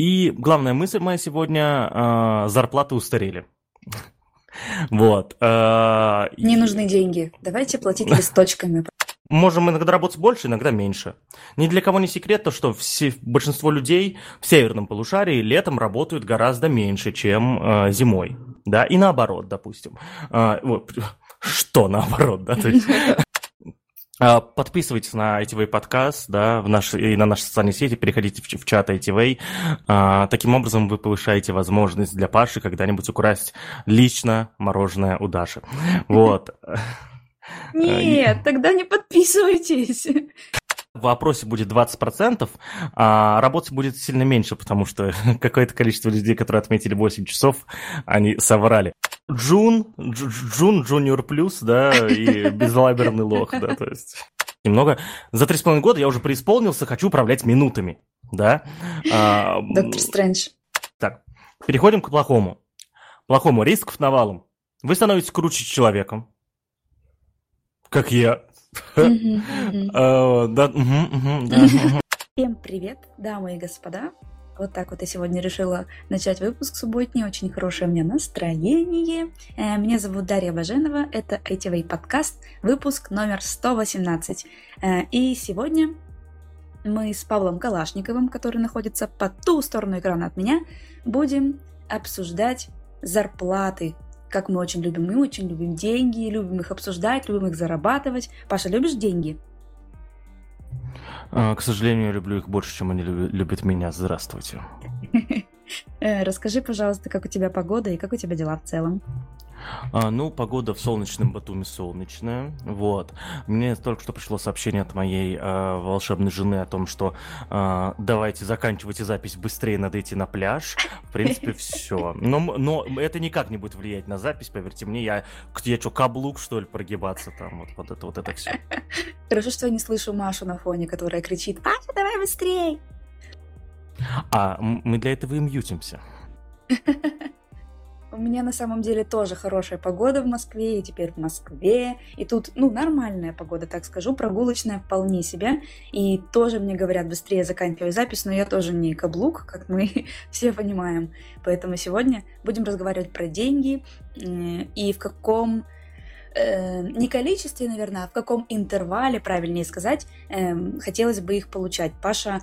И главная мысль моя сегодня э, зарплаты устарели. Вот. Э, Не нужны деньги. Давайте платить листочками. Можем иногда работать больше, иногда меньше. Ни для кого не секрет то, что все, большинство людей в северном полушарии летом работают гораздо меньше, чем э, зимой. Да, и наоборот, допустим. Э, вот, что наоборот, да? То есть, а, Подписывайтесь на ITV подкаст, да, в наш, и на наши социальные сети, переходите в, в чат ITV. А, таким образом вы повышаете возможность для Паши когда-нибудь украсть лично мороженое у Даши. Вот. Нет, тогда не подписывайтесь. В опросе будет 20%, а работы будет сильно меньше, потому что какое-то количество людей, которые отметили 8 часов, они соврали. Джун, Джун, Junior Plus, да, и безалаберный лох, да, то есть немного. За три с половиной года я уже преисполнился, хочу управлять минутами, да. А, Доктор Стрэндж. Так, переходим к плохому. Плохому рисков навалом. Вы становитесь круче человеком, как я. Всем привет, дамы и господа. Вот так вот я сегодня решила начать выпуск субботний. Очень хорошее у меня настроение. Э, меня зовут Дарья Баженова. Это ITV подкаст, выпуск номер 118. Э, и сегодня мы с Павлом Калашниковым, который находится по ту сторону экрана от меня, будем обсуждать зарплаты. Как мы очень любим, мы очень любим деньги, любим их обсуждать, любим их зарабатывать. Паша, любишь деньги? А, к сожалению, я люблю их больше, чем они любят меня. Здравствуйте. Э, расскажи, пожалуйста, как у тебя погода и как у тебя дела в целом? А, ну, погода в солнечном Батуми солнечная. Вот. Мне только что пришло сообщение от моей а, волшебной жены о том, что а, давайте заканчивайте запись быстрее, надо идти на пляж. В принципе, все. Но, но это никак не будет влиять на запись, поверьте мне. Я, я что, каблук, что ли, прогибаться там? Вот, вот это вот это все. Хорошо, что я не слышу Машу на фоне, которая кричит «Паша, давай быстрее!» А мы для этого и мьютимся. У меня на самом деле тоже хорошая погода в Москве, и теперь в Москве. И тут, ну, нормальная погода, так скажу, прогулочная вполне себе. И тоже мне говорят, быстрее заканчивай запись, но я тоже не каблук, как мы все понимаем. Поэтому сегодня будем разговаривать про деньги э, и в каком э, не количестве, наверное, а в каком интервале, правильнее сказать, э, хотелось бы их получать. Паша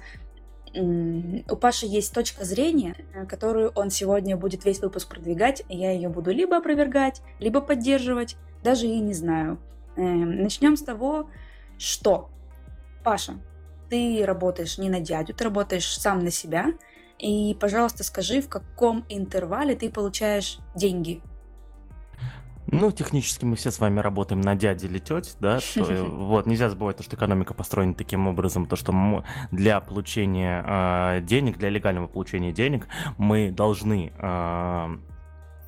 у Паши есть точка зрения, э, которую он сегодня будет весь выпуск продвигать, я ее буду либо опровергать, либо поддерживать, даже и не знаю. Эм, Начнем с того, что, Паша, ты работаешь не на дядю, ты работаешь сам на себя, и, пожалуйста, скажи, в каком интервале ты получаешь деньги ну, технически мы все с вами работаем на дяде или тете, да, то, вот, нельзя забывать, что экономика построена таким образом, то, что для получения э, денег, для легального получения денег мы должны э,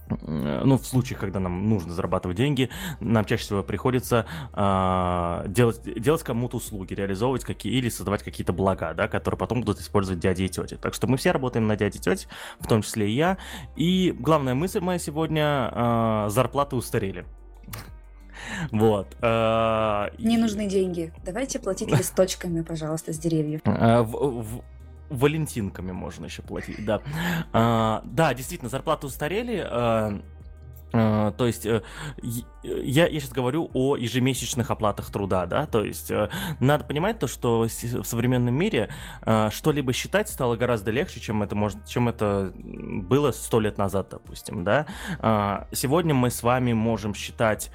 ну, в случаях, когда нам нужно зарабатывать деньги, нам чаще всего приходится э, делать, делать кому-то услуги, реализовывать какие или создавать какие-то блага, да, которые потом будут использовать дяди и тети. Так что мы все работаем на дяди и тети, в том числе и я. И главная мысль моя сегодня э, зарплаты устарели. Вот. Э, Не нужны деньги. Давайте платить листочками, пожалуйста, с деревьев. Валентинками можно еще платить, да. А, да, действительно, зарплаты устарели. А, а, то есть э, я, я сейчас говорю о ежемесячных оплатах труда, да, то есть э, надо понимать то, что в современном мире э, что-либо считать стало гораздо легче, чем это может, чем это было сто лет назад, допустим, да. Сегодня мы с вами можем считать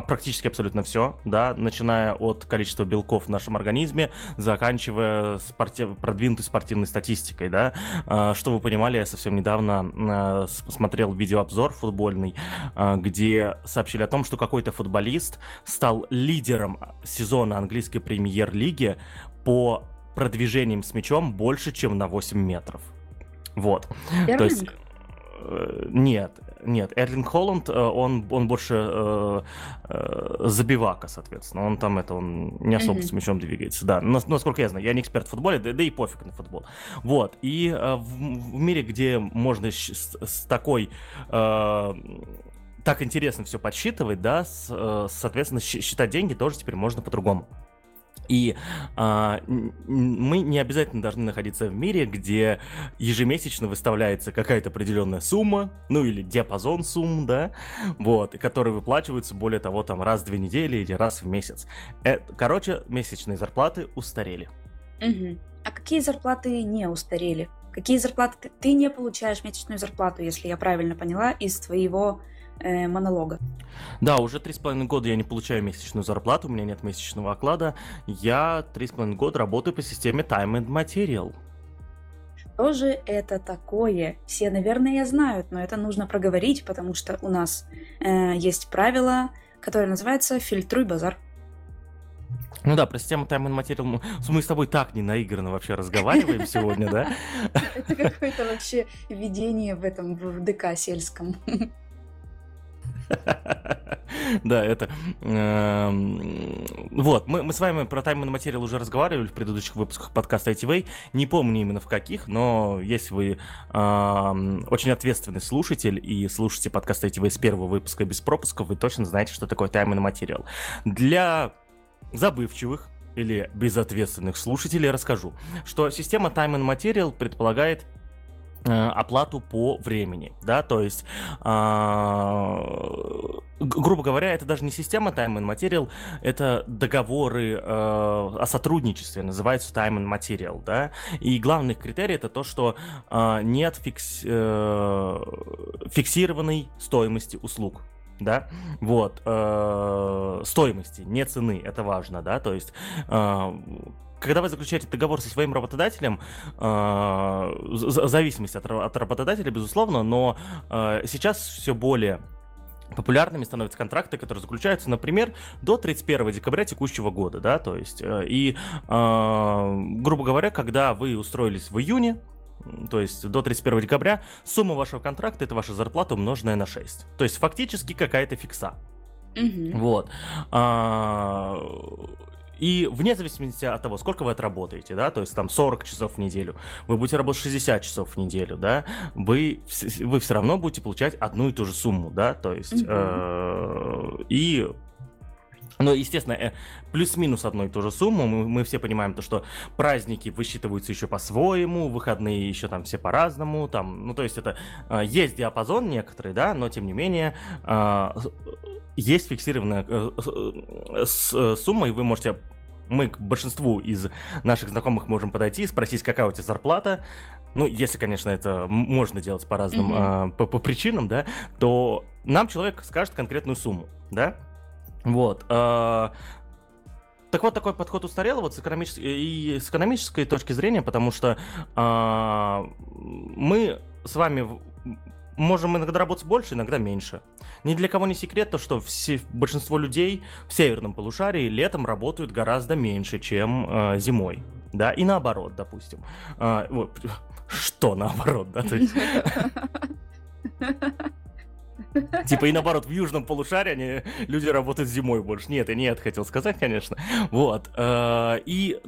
а практически абсолютно все, да, начиная от количества белков в нашем организме, заканчивая спортив... продвинутой спортивной статистикой, да. А, что вы понимали, я совсем недавно а, смотрел видеообзор футбольный, а, где сообщили о том, что какой-то футболист стал лидером сезона английской премьер-лиги по продвижением с мячом больше, чем на 8 метров. Вот. Первый? То есть нет, нет, Эрлинг Холланд, э, он, он больше э, э, забивака, соответственно. Он там это, он не особо mm-hmm. с мячом двигается. Да, но, насколько я знаю, я не эксперт в футболе, да, да и пофиг на футбол. Вот, и э, в, в мире, где можно с, с такой... Э, так интересно все подсчитывать, да, с, э, соответственно, считать деньги тоже теперь можно по-другому. И а, мы не обязательно должны находиться в мире, где ежемесячно выставляется какая-то определенная сумма, ну или диапазон сумм, да, вот, которые выплачиваются, более того, там раз в две недели или раз в месяц. Это, короче, месячные зарплаты устарели. Угу. А какие зарплаты не устарели? Какие зарплаты ты, ты не получаешь месячную зарплату, если я правильно поняла, из твоего э, монолога. Да, уже три с половиной года я не получаю месячную зарплату, у меня нет месячного оклада. Я три с половиной года работаю по системе Time and Material. Что же это такое? Все, наверное, знают, но это нужно проговорить, потому что у нас э, есть правило, которое называется «фильтруй базар». Ну да, про систему Time and Material мы с тобой так не наигранно вообще разговариваем сегодня, да? Это какое-то вообще видение в этом в ДК сельском. Да, это... Эм, вот, мы, с вами про Time and Material уже разговаривали в предыдущих выпусках подкаста ITV. Не помню именно в каких, но если вы эм, очень ответственный слушатель и слушаете подкаст ITV с первого выпуска без пропусков, вы точно знаете, что такое Time and Material. Для забывчивых или безответственных слушателей расскажу, что система Time and Material предполагает оплату по времени, да, то есть, э, грубо говоря, это даже не система Time and Material, это договоры э, о сотрудничестве, называются Time and Material, да, и главный критерий это то, что э, нет фикс, э, фиксированной стоимости услуг, да, вот, э, стоимости, не цены, это важно, да, то есть э, когда вы заключаете договор со своим работодателем, э, зависимость от, от работодателя, безусловно, но э, сейчас все более популярными становятся контракты, которые заключаются, например, до 31 декабря текущего года, да, то есть, э, и, э, грубо говоря, когда вы устроились в июне, то есть до 31 декабря, сумма вашего контракта это ваша зарплата умноженная на 6. То есть фактически какая-то фикса. Угу. Вот. А, и вне зависимости от того, сколько вы отработаете, да, то есть там 40 часов в неделю, вы будете работать 60 часов в неделю, да, вы, вы все равно будете получать одну и ту же сумму, да, то есть э, и но, естественно, э, плюс-минус одну и ту же сумму. Мы, мы все понимаем то, что праздники высчитываются еще по-своему, выходные еще там все по-разному. Там, ну, то есть это э, есть диапазон некоторый, да, но тем не менее э, есть фиксированная сумма, и вы можете мы к большинству из наших знакомых можем подойти и спросить, какая у тебя зарплата. Ну, если, конечно, это можно делать по разным, mm-hmm. э, по, по причинам, да, то нам человек скажет конкретную сумму, да. Вот. Э, так вот, такой подход устарел вот с экономической, и с экономической точки зрения, потому что э, мы с вами можем иногда работать больше, иногда меньше. Ни для кого не секрет то, что все, большинство людей в северном полушарии летом работают гораздо меньше, чем э, зимой. Да, и наоборот, допустим. Э, вот, что наоборот, да? Типа и наоборот, в южном полушарии они, люди работают зимой больше. Нет, я не это хотел сказать, конечно. Вот. Э, и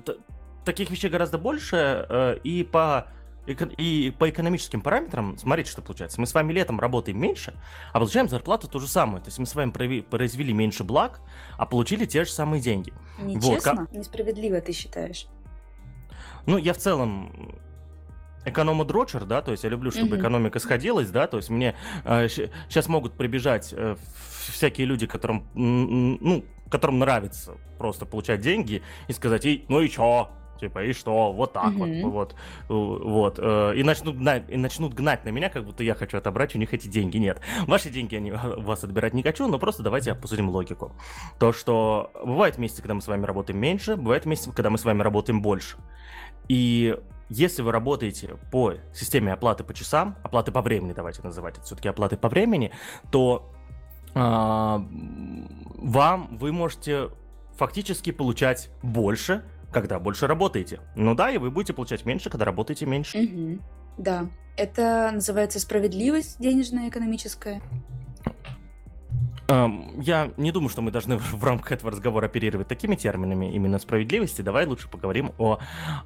таких вещей гораздо больше. Э, и по и по экономическим параметрам, смотрите, что получается. Мы с вами летом работаем меньше, а получаем зарплату ту же самую. То есть мы с вами произвели меньше благ, а получили те же самые деньги. Нечестно? Вот. Несправедливо ты считаешь? Ну, я в целом экономодрочер, да, то есть я люблю, чтобы mm-hmm. экономика сходилась, да, то есть мне э, сейчас могут прибежать э, всякие люди, которым, ну, которым нравится просто получать деньги и сказать, и, ну и чё, типа, и что, вот так mm-hmm. вот, вот, вот, э, и начнут гнать, и начнут гнать на меня, как будто я хочу отобрать у них эти деньги. Нет, ваши деньги я у вас отбирать не хочу, но просто давайте обсудим логику. То, что бывает месяцы, когда мы с вами работаем меньше, бывает месяцы, когда мы с вами работаем больше. И если вы работаете по системе оплаты по часам, оплаты по времени, давайте называть это все-таки оплаты по времени, то э, вам вы можете фактически получать больше, когда больше работаете. Ну да, и вы будете получать меньше, когда работаете меньше. Угу. Да, это называется справедливость денежная, экономическая. Я не думаю, что мы должны в рамках этого разговора оперировать такими терминами именно справедливости. Давай лучше поговорим о...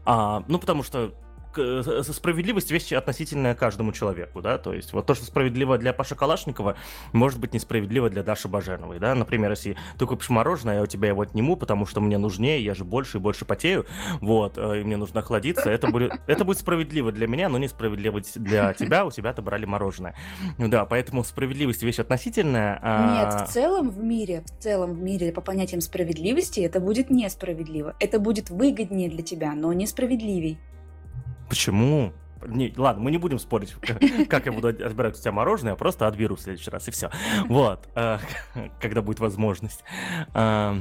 А, ну, потому что справедливость вещь относительная каждому человеку, да, то есть вот то, что справедливо для Паши Калашникова, может быть несправедливо для Даши Баженовой, да, например, если ты купишь мороженое, я у тебя его отниму, потому что мне нужнее, я же больше и больше потею, вот, и мне нужно охладиться, это будет, это будет справедливо для меня, но несправедливо для тебя, у тебя отобрали мороженое. Да, поэтому справедливость вещь относительная. А... Нет, в целом в мире, в целом в мире по понятиям справедливости это будет несправедливо. Это будет выгоднее для тебя, но несправедливей. Почему? Не, ладно, мы не будем спорить, как я буду отбирать у тебя мороженое, я просто отберу в следующий раз, и все. Вот, э, когда будет возможность. Э,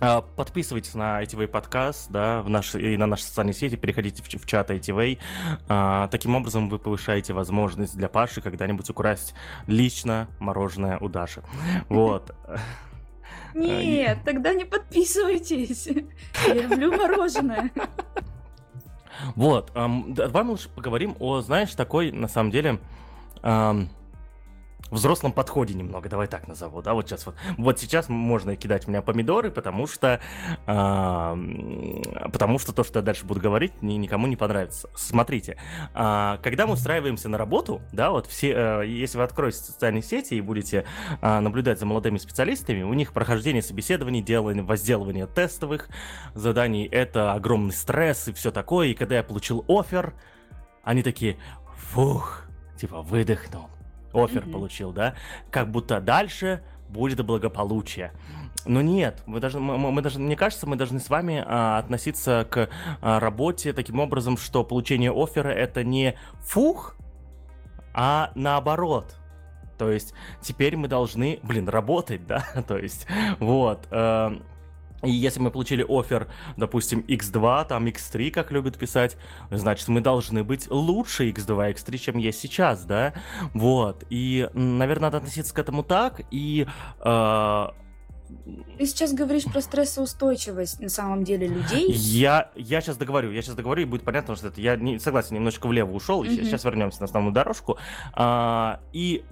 э, подписывайтесь на ITV подкаст, да, в наш, и на наши социальные сети, переходите в, в чат ITV. Таким образом вы повышаете возможность для Паши когда-нибудь украсть лично мороженое у Даши. Вот. Нет, тогда не подписывайтесь. Я люблю мороженое. Вот, эм, давай мы лучше поговорим о, знаешь, такой, на самом деле, эм, взрослом подходе немного, давай так назову, да, вот сейчас вот, вот сейчас можно кидать у меня помидоры, потому что, э, потому что то, что я дальше буду говорить, ни, никому не понравится. Смотрите, э, когда мы устраиваемся на работу, да, вот все, э, если вы откроете социальные сети и будете э, наблюдать за молодыми специалистами, у них прохождение собеседований, делание, возделывание тестовых заданий, это огромный стресс и все такое, и когда я получил офер, они такие, фух, типа выдохнул, офер mm-hmm. получил, да, как будто дальше будет благополучие. Но нет, мы даже, мы, мы даже, мне кажется, мы должны с вами а, относиться к а, работе таким образом, что получение оффера это не фух, а наоборот. То есть теперь мы должны, блин, работать, да, то есть вот. Э, и если мы получили офер, допустим, X2, там X3, как любят писать, значит, мы должны быть лучше X2, X3, чем есть сейчас, да? Вот. И, наверное, надо относиться к этому так. И э, ты сейчас говоришь про стрессоустойчивость на самом деле людей. Я, я сейчас договорю, я сейчас договорю, и будет понятно, что это я не согласен, немножко влево ушел, mm-hmm. сейчас вернемся на основную дорожку. А, и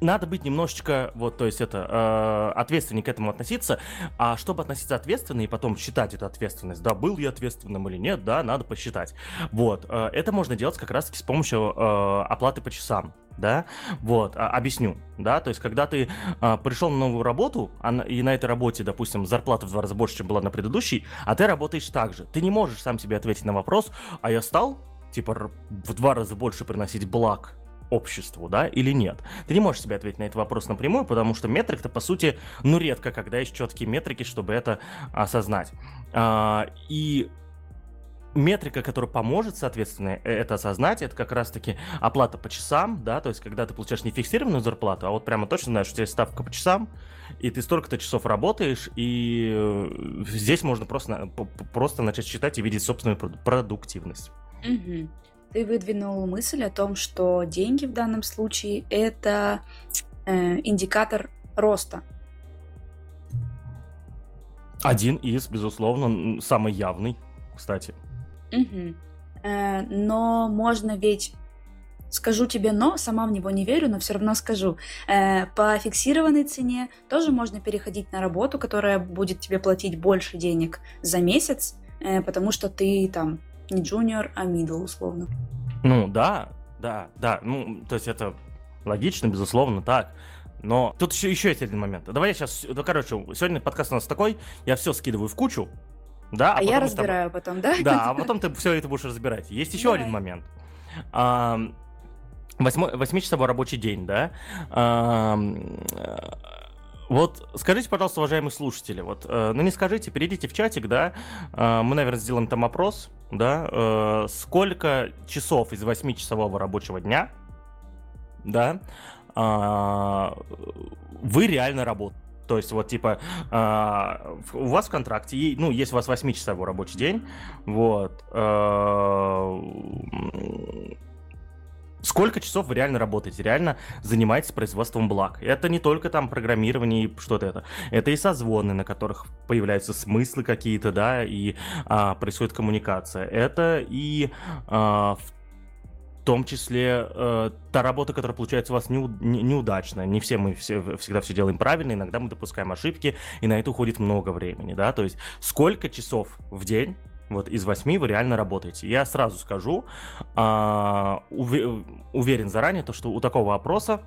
надо быть немножечко, вот, то есть это, э, ответственнее к этому относиться, а чтобы относиться ответственно и потом считать эту ответственность, да, был я ответственным или нет, да, надо посчитать. Вот, э, это можно делать как раз-таки с помощью э, оплаты по часам да, вот, а, объясню, да, то есть, когда ты а, пришел на новую работу, а, и на этой работе, допустим, зарплата в два раза больше, чем была на предыдущей, а ты работаешь так же, ты не можешь сам себе ответить на вопрос, а я стал, типа, в два раза больше приносить благ обществу, да, или нет? Ты не можешь себе ответить на этот вопрос напрямую, потому что метрик-то, по сути, ну, редко, когда есть четкие метрики, чтобы это осознать. А, и метрика, которая поможет, соответственно, э, это осознать, это как раз-таки оплата по часам, да, то есть когда ты получаешь не фиксированную зарплату, а вот прямо точно знаешь, что у тебя есть ставка по часам, и ты столько-то часов работаешь, и э, здесь можно просто, просто начать считать и видеть собственную продуктивность. Угу ты выдвинул мысль о том, что деньги в данном случае это э, индикатор роста. Один из, безусловно, самый явный, кстати. Угу. Э, но можно ведь скажу тебе но, сама в него не верю, но все равно скажу. Э, по фиксированной цене тоже можно переходить на работу, которая будет тебе платить больше денег за месяц, э, потому что ты там не джуниор, а middle, условно. Ну, да, да, да. Ну, то есть это логично, безусловно, так. Но тут еще, еще есть один момент. Давай я сейчас... Ну, короче, сегодня подкаст у нас такой, я все скидываю в кучу, да, а, а я разбираю тобой... потом, да? Да, а потом ты все это будешь разбирать. Есть еще Давай. один момент. Восьмичасовой рабочий день, да? Вот скажите, пожалуйста, уважаемые слушатели, вот, э, ну не скажите, перейдите в чатик, да, э, мы, наверное, сделаем там опрос, да, э, сколько часов из 8-часового рабочего дня, да, э, вы реально работаете. То есть вот типа э, у вас в контракте, ну, если у вас 8-часовой рабочий день, вот, э, Сколько часов вы реально работаете, реально занимаетесь производством благ? Это не только там программирование и что-то это. Это и созвоны, на которых появляются смыслы какие-то, да, и а, происходит коммуникация. Это и а, в том числе э, та работа, которая получается у вас неу, не, неудачная. Не все мы все, всегда все делаем правильно, иногда мы допускаем ошибки, и на это уходит много времени, да, то есть сколько часов в день вот из 8 вы реально работаете. Я сразу скажу, а, уверен заранее, то, что у такого опроса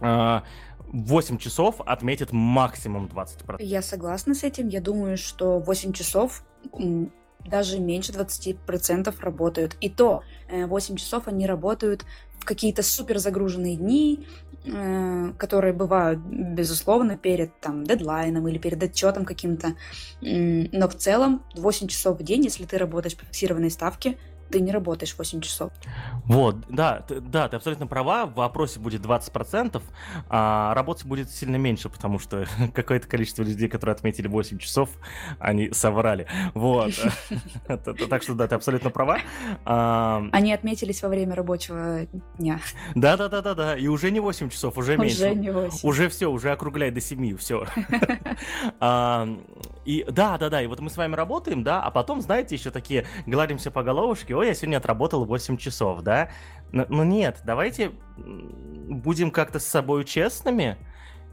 8 часов отметит максимум 20%. Я согласна с этим. Я думаю, что 8 часов даже меньше 20% работают. И то 8 э, часов они работают в какие-то супер загруженные дни, э, которые бывают, безусловно, перед там, дедлайном или перед отчетом каким-то. Но в целом 8 часов в день, если ты работаешь по фиксированной ставке, ты не работаешь 8 часов. Вот, да, ты, да, ты абсолютно права, в вопросе будет 20%, а работы будет сильно меньше, потому что какое-то количество людей, которые отметили 8 часов, они соврали. Вот. Так что, да, ты абсолютно права. Они отметились во время рабочего дня. Да-да-да-да-да, и уже не 8 часов, уже меньше. Уже не 8. Уже все, уже округляй до 7, все. И да-да-да, и вот мы с вами работаем, да, а потом, знаете, еще такие гладимся по головушке, ой, я сегодня отработал 8 часов, да? Но, но нет, давайте будем как-то с собой честными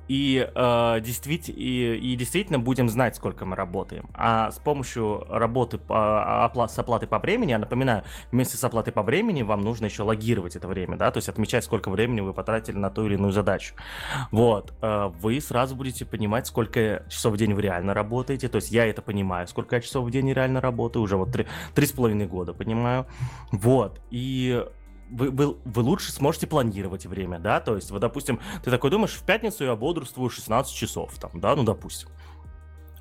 и, э, действительно, и, и действительно будем знать, сколько мы работаем. А с помощью работы по, опла- с оплатой по времени, я напоминаю, вместе с оплатой по времени вам нужно еще логировать это время, да, то есть отмечать, сколько времени вы потратили на ту или иную задачу. Вот, э, вы сразу будете понимать, сколько часов в день вы реально работаете, то есть я это понимаю, сколько я часов в день реально работаю, уже вот три с половиной года понимаю. Вот, и вы, вы, вы лучше сможете планировать время, да, то есть, вот, допустим, ты такой думаешь, в пятницу я бодрствую 16 часов, там, да, ну, допустим.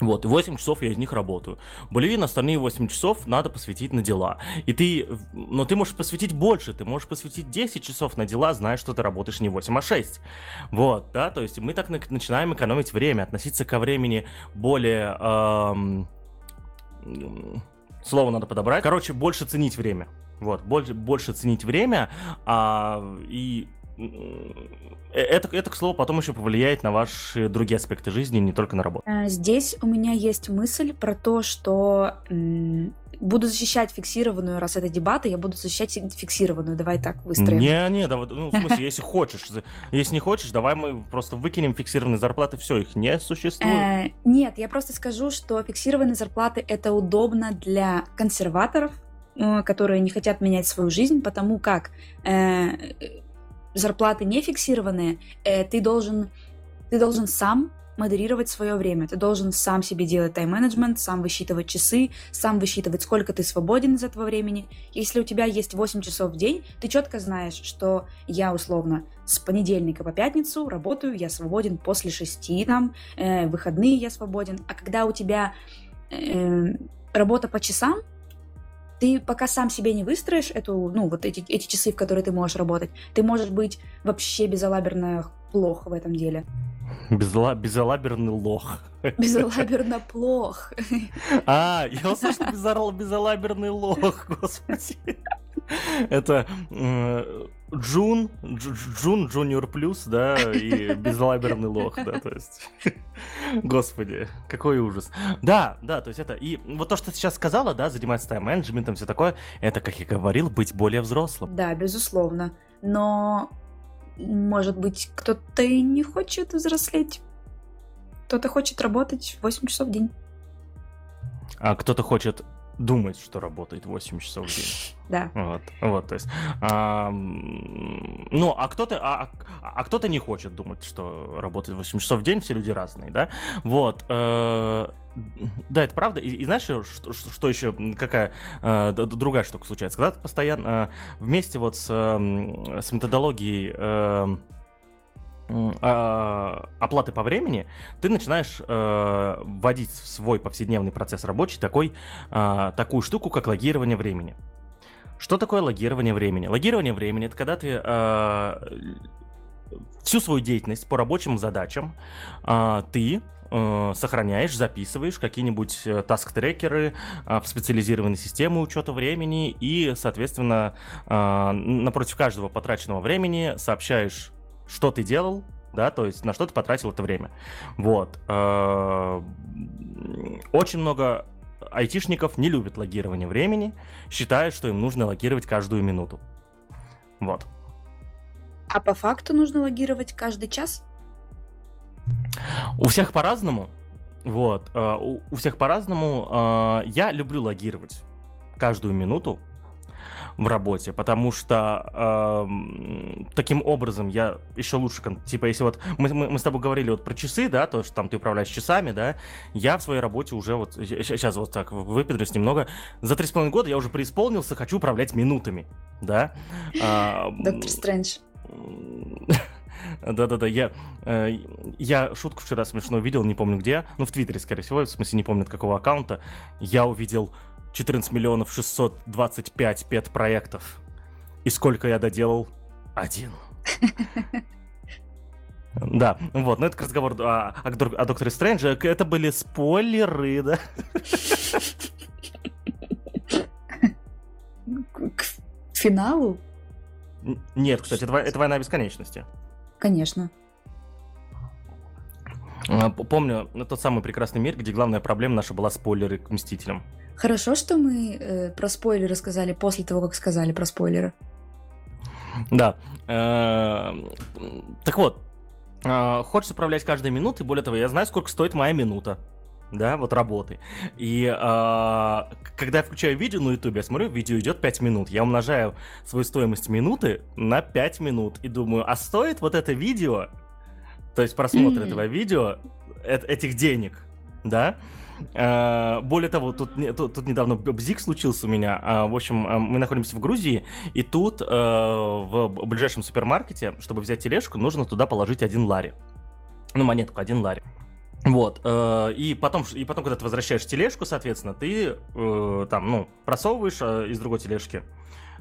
Вот, и 8 часов я из них работаю. Блин, остальные 8 часов надо посвятить на дела. И ты, но ты можешь посвятить больше, ты можешь посвятить 10 часов на дела, зная, что ты работаешь не 8, а 6. Вот, да, то есть мы так начинаем экономить время, относиться ко времени более... Эм, слово надо подобрать. Короче, больше ценить время. Вот, больше, больше ценить время, а, и э, это, это, к слову, потом еще повлияет на ваши другие аспекты жизни, не только на работу. Э, здесь у меня есть мысль про то, что буду защищать фиксированную, раз это дебаты, я буду защищать фиксированную. Давай так выстроим. Не, не, давай, ну, в смысле, если хочешь. Если не хочешь, давай мы просто выкинем фиксированные зарплаты, все, их не существует. Э, нет, я просто скажу, что фиксированные зарплаты это удобно для консерваторов, которые не хотят менять свою жизнь, потому как э, зарплаты не фиксированные, э, ты должен ты должен сам модерировать свое время. Ты должен сам себе делать тайм-менеджмент, сам высчитывать часы, сам высчитывать, сколько ты свободен из этого времени. Если у тебя есть 8 часов в день, ты четко знаешь, что я условно с понедельника по пятницу работаю, я свободен после 6, там, э, выходные я свободен. А когда у тебя э, работа по часам, ты пока сам себе не выстроишь эту, ну, вот эти, эти часы, в которые ты можешь работать, ты можешь быть вообще безалаберно плохо в этом деле. Безла... Безалаберный лох. Безалаберно плох. А, я услышал безал... безалаберный лох, господи. Это Джун, Джун Junior Plus, да, и безалаберный лох, да, то есть... Господи, какой ужас. Да, да, то есть это... И вот то, что ты сейчас сказала, да, заниматься тайм-менеджментом, все такое, это, как я говорил, быть более взрослым. Да, безусловно. Но, может быть, кто-то и не хочет взрослеть. Кто-то хочет работать 8 часов в день. А кто-то хочет думать, что работает 8 часов в день. Да. Вот, вот, то есть, а, ну, а кто-то, а, а кто-то не хочет думать, что работает 8 часов в день, все люди разные, да, вот, э, да, это правда, и, и знаешь, что, что еще, какая э, другая штука случается, когда ты постоянно э, вместе вот с, э, с методологией э, а, оплаты по времени, ты начинаешь э, вводить в свой повседневный процесс рабочий такой, э, такую штуку, как логирование времени. Что такое логирование времени? Логирование времени это когда ты э, всю свою деятельность по рабочим задачам э, ты э, сохраняешь, записываешь какие-нибудь э, таск-трекеры э, в специализированной системы учета времени и, соответственно, э, напротив каждого потраченного времени сообщаешь что ты делал, да, то есть на что ты потратил это время. Вот. Э, очень много айтишников не любят логирование времени, считают, что им нужно логировать каждую минуту. Вот. А по факту нужно логировать каждый час? У всех по-разному. вот, э, у, всех по-разному. Э, я люблю логировать каждую минуту в работе, потому что э, таким образом я еще лучше, типа, если вот мы, мы, мы с тобой говорили вот про часы, да, то, что там ты управляешь часами, да, я в своей работе уже вот, сейчас вот так выпедрюсь немного, за три с половиной года я уже преисполнился, хочу управлять минутами, да. Доктор Стрэндж. Да-да-да, я, э, я шутку вчера смешно видел, не помню где, ну в Твиттере, скорее всего, в смысле не помню от какого аккаунта, я увидел 14 миллионов 625 пет-проектов. И сколько я доделал? Один. Да, вот, ну это к разговору о, о, о Докторе Стрэнджа. Это были спойлеры, да? К финалу? Нет, кстати, это, это война бесконечности. Конечно. А, помню тот самый прекрасный мир, где главная проблема наша была спойлеры к Мстителям. Хорошо, что мы э, про спойлеры сказали после того, как сказали про спойлеры. Да. Э, так вот, э, хочется управлять каждой минутой, более того, я знаю, сколько стоит моя минута да, вот работы. И э, когда я включаю видео на ютубе, я смотрю, видео идет 5 минут. Я умножаю свою стоимость минуты на 5 минут и думаю, а стоит вот это видео, то есть просмотр mm-hmm. этого видео, э- этих денег, да? Э, более того, тут, тут, тут недавно бзик случился у меня. Э, в общем, э, мы находимся в Грузии, и тут э, в ближайшем супермаркете, чтобы взять тележку, нужно туда положить один лари. Ну, монетку, один лари. Вот, э, и потом, и потом, когда ты возвращаешь тележку, соответственно, ты э, там, ну, просовываешь э, из другой тележки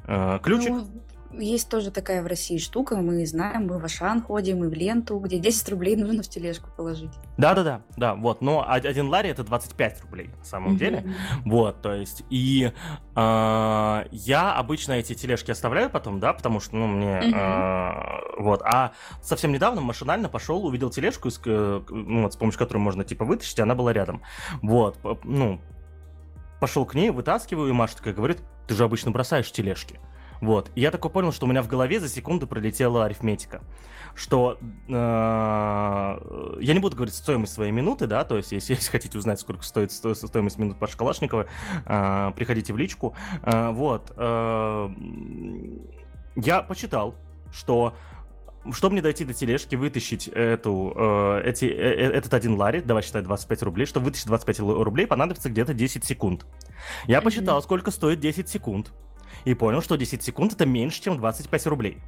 э, ключик. Ну, есть тоже такая в России штука, мы знаем, мы в Ашан ходим, мы в ленту, где 10 рублей нужно в тележку положить. Да-да-да, да, вот, но один лари это 25 рублей на самом деле, вот, то есть, и э, я обычно эти тележки оставляю потом, да, потому что, ну, мне, э, вот, а совсем недавно машинально пошел, увидел тележку, ну, вот, с помощью которой можно, типа, вытащить, и она была рядом, вот, ну, пошел к ней, вытаскиваю, и Маша такая говорит, ты же обычно бросаешь тележки. Вот. И я такой понял, что у меня в голове за секунду пролетела арифметика. Что э, я не буду говорить стоимость своей минуты, да, то есть, если, если хотите узнать, сколько стоит сто, стоимость минут Паши Калашникова, э, приходите в личку. Э, вот. Э, я почитал, что чтобы мне дойти до тележки, вытащить эту, э, эти, э, этот один лари, давай считай 25 рублей, чтобы вытащить 25 рублей, понадобится где-то 10 секунд. Я mm-hmm. посчитал, сколько стоит 10 секунд и понял, что 10 секунд это меньше, чем 25 рублей.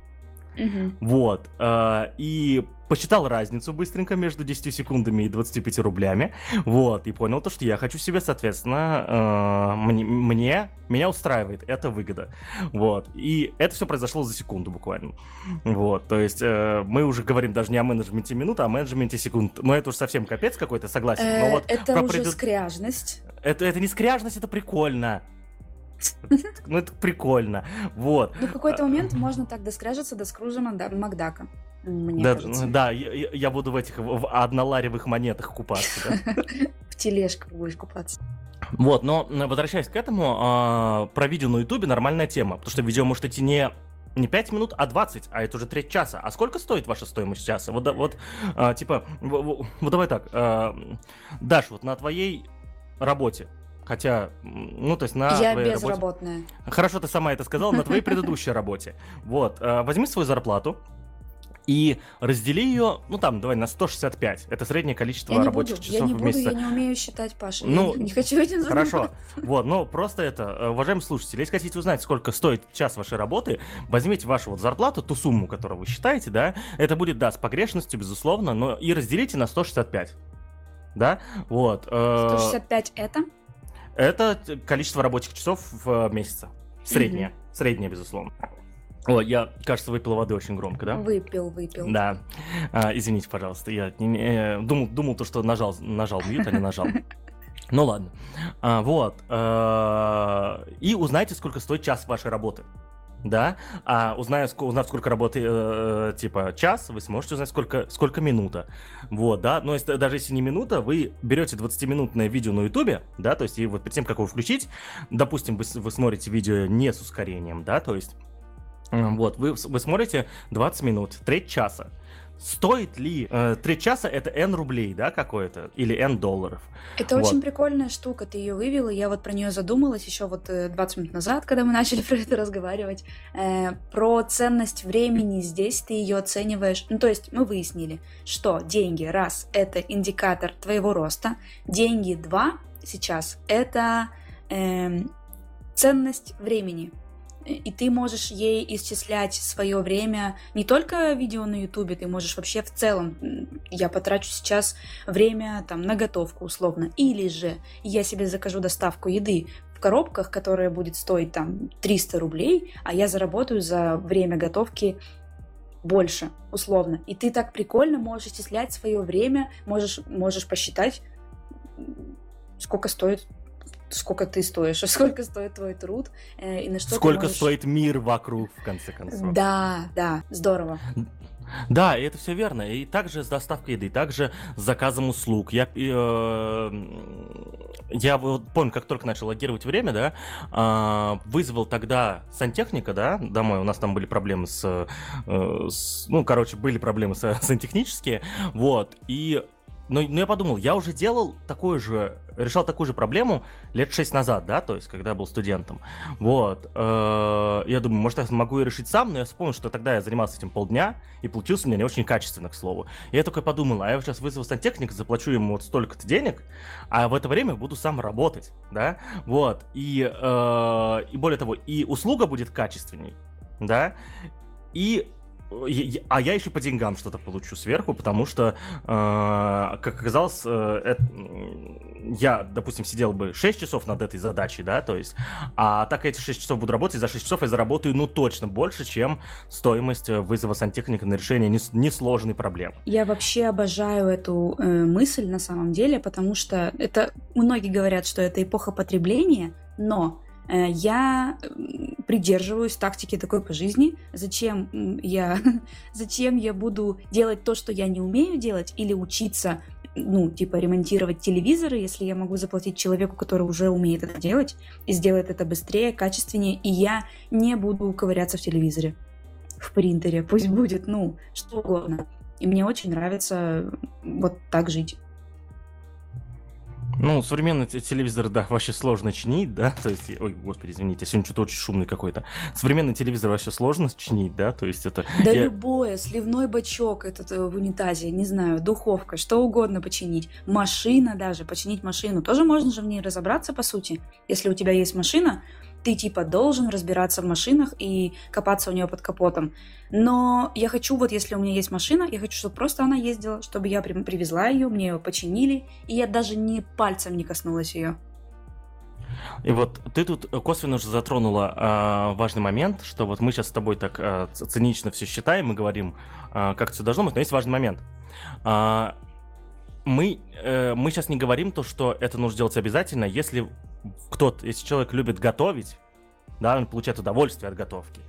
Угу. Вот. Э, и посчитал разницу быстренько между 10 секундами и 25 рублями. Вот. И понял то, что я хочу себе, соответственно, э, мне, мне, меня устраивает эта выгода. Вот. И это все произошло за секунду буквально. Вот. То есть э, мы уже говорим даже не о менеджменте минут, а о менеджменте секунд. Но это уж совсем капец какой-то, согласен. Но вот это уже пред... скряжность. Это, это не скряжность, это прикольно. Ну, это прикольно. Вот. Ну, в какой-то момент можно так доскрежиться до Скружа Макдака. Мне да, кажется. да я, я буду в этих в одноларевых монетах купаться. Да? В тележках будешь купаться. Вот, но возвращаясь к этому, а, про видео на Ютубе нормальная тема, потому что видео может идти не не 5 минут, а 20, а это уже треть часа. А сколько стоит ваша стоимость часа? Вот, вот а, типа, вот, давай так, а, Даш, вот на твоей работе, Хотя, ну, то есть на Я безработная. Работе... Хорошо, ты сама это сказала, на твоей предыдущей работе. Вот, э, возьми свою зарплату, и раздели ее, ну там, давай, на 165. Это среднее количество я рабочих буду, часов я не в месяц. Буду, я не умею считать, Паша. Ну, я не, хочу этим заниматься. Хорошо. Вот, ну просто это, э, уважаемые слушатели, если хотите узнать, сколько стоит час вашей работы, возьмите вашу вот зарплату, ту сумму, которую вы считаете, да, это будет, да, с погрешностью, безусловно, но и разделите на 165. Да, вот. 165 э, это? Это количество рабочих часов в месяц. Среднее. Mm-hmm. Среднее, безусловно. О, я, кажется, выпил воды очень громко, да? Выпил, выпил. Да. А, извините, пожалуйста, я не, не, думал, думал то, что нажал, нажал мьют, а не нажал. Ну ладно. А, вот. А, и узнайте, сколько стоит час вашей работы да, а узнав, узнав сколько работает, э, типа, час, вы сможете узнать, сколько, сколько минута, вот, да, но если, даже если не минута, вы берете 20-минутное видео на ютубе, да, то есть, и вот перед тем, как его включить, допустим, вы, вы смотрите видео не с ускорением, да, то есть, вот, вы, вы смотрите 20 минут, треть часа, стоит ли э, 3 часа это N рублей, да, какое-то, или N долларов. Это вот. очень прикольная штука, ты ее вывела, я вот про нее задумалась еще вот 20 э, минут назад, когда мы начали про это разговаривать. Э, про ценность времени здесь ты ее оцениваешь, ну то есть мы выяснили, что деньги, раз, это индикатор твоего роста, деньги, два, сейчас, это э, ценность времени, и ты можешь ей исчислять свое время не только видео на ютубе, ты можешь вообще в целом, я потрачу сейчас время там на готовку условно, или же я себе закажу доставку еды в коробках, которая будет стоить там 300 рублей, а я заработаю за время готовки больше, условно. И ты так прикольно можешь исчислять свое время, можешь, можешь посчитать, сколько стоит сколько ты стоишь, сколько стоит твой труд э, и на что Сколько можешь... стоит мир вокруг, в конце концов. Да, да, здорово. Да, и это все верно. И также с доставкой еды, также с заказом услуг. Я, э, я вот помню, как только начал логировать время, да, э, вызвал тогда сантехника, да, домой. У нас там были проблемы с, э, с ну, короче, были проблемы с, сантехнические, вот. И но, но я подумал, я уже делал такую же, решал такую же проблему лет шесть назад, да, то есть, когда я был студентом. Вот. Э, я думаю, может, я смогу ее решить сам, но я вспомнил, что тогда я занимался этим полдня, и получился у меня не очень качественно, к слову. Я такой подумал, а я сейчас вызову сантехника, заплачу ему вот столько-то денег, а в это время буду сам работать, да, вот. И, э, и более того, и услуга будет качественней, да, и а я еще по деньгам что-то получу сверху, потому что, э, как оказалось, э, это, я, допустим, сидел бы 6 часов над этой задачей, да, то есть, а так эти 6 часов буду работать, за 6 часов я заработаю, ну, точно больше, чем стоимость э, вызова сантехника на решение несложной проблемы. Я вообще обожаю эту э, мысль на самом деле, потому что это, многие говорят, что это эпоха потребления, но Э, я придерживаюсь тактики такой по жизни. Зачем я, зачем я буду делать то, что я не умею делать, или учиться, ну, типа, ремонтировать телевизоры, если я могу заплатить человеку, который уже умеет это делать, и сделает это быстрее, качественнее, и я не буду ковыряться в телевизоре, в принтере, пусть будет, ну, что угодно. И мне очень нравится вот так жить. Ну, современный телевизор, да, вообще сложно чинить, да, то есть, ой, господи, извините, сегодня что-то очень шумный какой-то. Современный телевизор вообще сложно чинить, да, то есть это... Да я... любое, сливной бачок этот э, в унитазе, не знаю, духовка, что угодно починить. Машина даже, починить машину. Тоже можно же в ней разобраться, по сути. Если у тебя есть машина, ты типа должен разбираться в машинах и копаться у нее под капотом. Но я хочу, вот если у меня есть машина, я хочу, чтобы просто она ездила, чтобы я привезла ее, мне ее починили, и я даже ни пальцем не коснулась ее. И вот ты тут косвенно уже затронула э, важный момент, что вот мы сейчас с тобой так э, цинично все считаем и говорим, э, как все должно быть, но есть важный момент. Э, мы, э, мы сейчас не говорим то, что это нужно делать обязательно, если кто-то, если человек любит готовить, да, он получает удовольствие от готовки,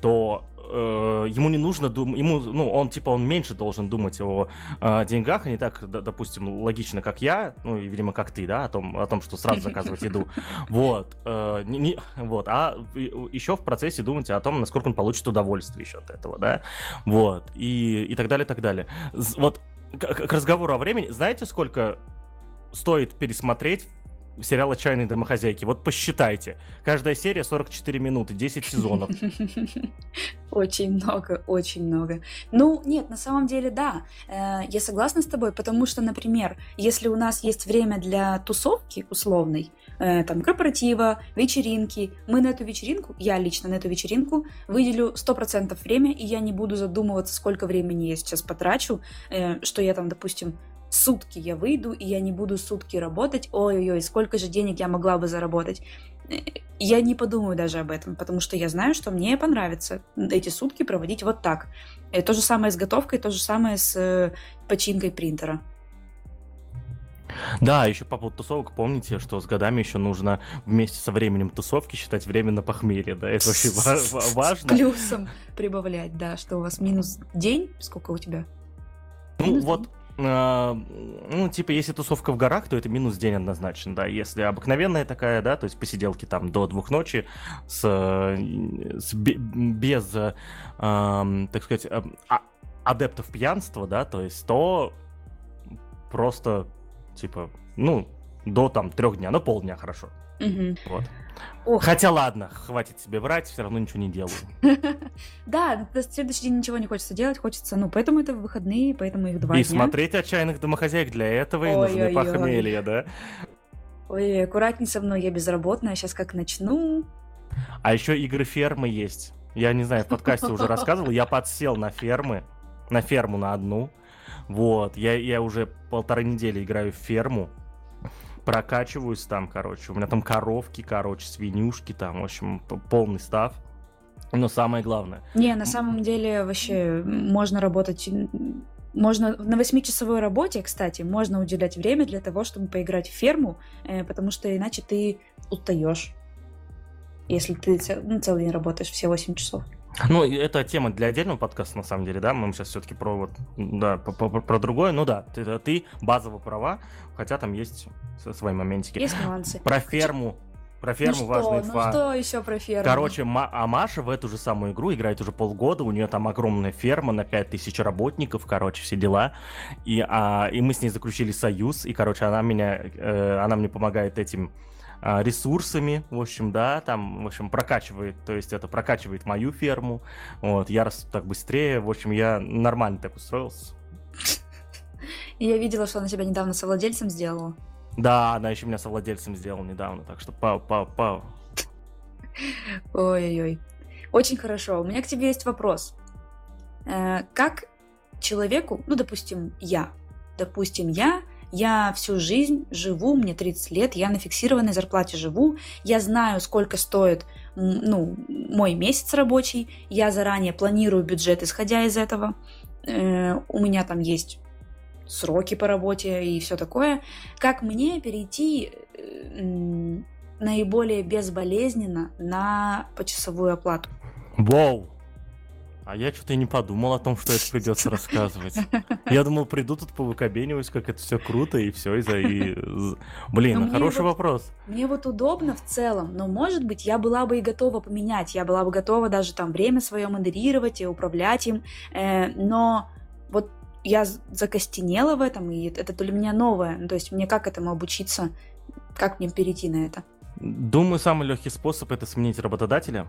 то э, ему не нужно думать, ему, ну, он типа он меньше должен думать о э, деньгах, а не так, да, допустим, логично, как я, ну и видимо как ты, да, о том, о том, что сразу заказывать еду, вот, э, не, не, вот, а еще в процессе думать о том, насколько он получит удовольствие еще от этого, да, вот, и и так далее, так далее. Вот к, к разговору о времени, знаете, сколько стоит пересмотреть сериал «Отчаянные домохозяйки». Вот посчитайте. Каждая серия 44 минуты, 10 сезонов. Очень много, очень много. Ну, нет, на самом деле, да. Э, я согласна с тобой, потому что, например, если у нас есть время для тусовки условной, э, там, корпоратива, вечеринки, мы на эту вечеринку, я лично на эту вечеринку выделю 100% время, и я не буду задумываться, сколько времени я сейчас потрачу, э, что я там, допустим, сутки я выйду, и я не буду сутки работать, ой-ой-ой, сколько же денег я могла бы заработать. Я не подумаю даже об этом, потому что я знаю, что мне понравится эти сутки проводить вот так. И то же самое с готовкой, то же самое с э, починкой принтера. Да, еще по поводу тусовок, помните, что с годами еще нужно вместе со временем тусовки считать время на похмелье, да, это вообще важно. Плюсом прибавлять, да, что у вас минус день, сколько у тебя? Ну, вот а, ну, типа, если тусовка в горах, то это минус день однозначно, да. Если обыкновенная такая, да, то есть посиделки там до двух ночи с, с без, э, так сказать, а, адептов пьянства, да, то есть, то просто, типа, ну, до там трех дня, ну, полдня хорошо. Мгм. Вот. Ох, Хотя ладно, хватит себе врать, все равно ничего не делаю. да, на следующий день ничего не хочется делать, хочется, ну, поэтому это выходные, поэтому их два И смотреть отчаянных домохозяек для этого и нужны похмелья, да? Ой, аккуратней со мной, я безработная, сейчас как начну. А еще игры фермы есть. Я не знаю, в подкасте уже рассказывал, я подсел на фермы, на ферму на одну. Вот, я, я уже полторы недели играю в ферму, прокачиваюсь там, короче. У меня там коровки, короче, свинюшки там, в общем, полный став. Но самое главное, Не, на самом деле вообще можно работать... Можно на восьмичасовой работе, кстати, можно уделять время для того, чтобы поиграть в ферму, э, потому что иначе ты устаешь. Если ты ц- ну, целый день работаешь все 8 часов. Ну, это тема для отдельного подкаста, на самом деле, да, мы сейчас все-таки про вот, да, по- по- про другое, ну да, ты, ты базово права, хотя там есть свои моментики. Есть нюансы. Про ферму, про Ну ферму что, важная ну что еще про ферму? Короче, Ма- а Маша в эту же самую игру играет уже полгода, у нее там огромная ферма на 5000 работников, короче, все дела. И, а, и мы с ней заключили союз, и, короче, она меня, э, она мне помогает этим ресурсами, в общем, да, там, в общем, прокачивает, то есть это прокачивает мою ферму, вот, я расту так быстрее, в общем, я нормально так устроился. Я видела, что она себя недавно совладельцем сделала. Да, она еще меня совладельцем сделала недавно, так что па па па Ой-ой-ой. Очень хорошо. У меня к тебе есть вопрос. Э, Как человеку, ну, допустим, я, допустим, я, я всю жизнь живу, мне 30 лет, я на фиксированной зарплате живу, я знаю, сколько стоит, ну, мой месяц рабочий, я заранее планирую бюджет, исходя из этого, Э, у меня там есть сроки по работе и все такое. Как мне перейти э, наиболее безболезненно на почасовую оплату? Воу! А я что-то и не подумал о том, что это придется рассказывать. Я думал, приду тут повыкобениваюсь, как это все круто, и все, и за... И... Блин, Ну, а хороший вот- вопрос. Мне вот удобно в целом, но, может быть, я была бы и готова поменять, я была бы готова даже там время свое модерировать и управлять им, э, но вот я закостенела в этом, и это для меня новое. Ну, То есть мне как этому обучиться, как мне перейти на это? Думаю, самый легкий способ это сменить работодателя.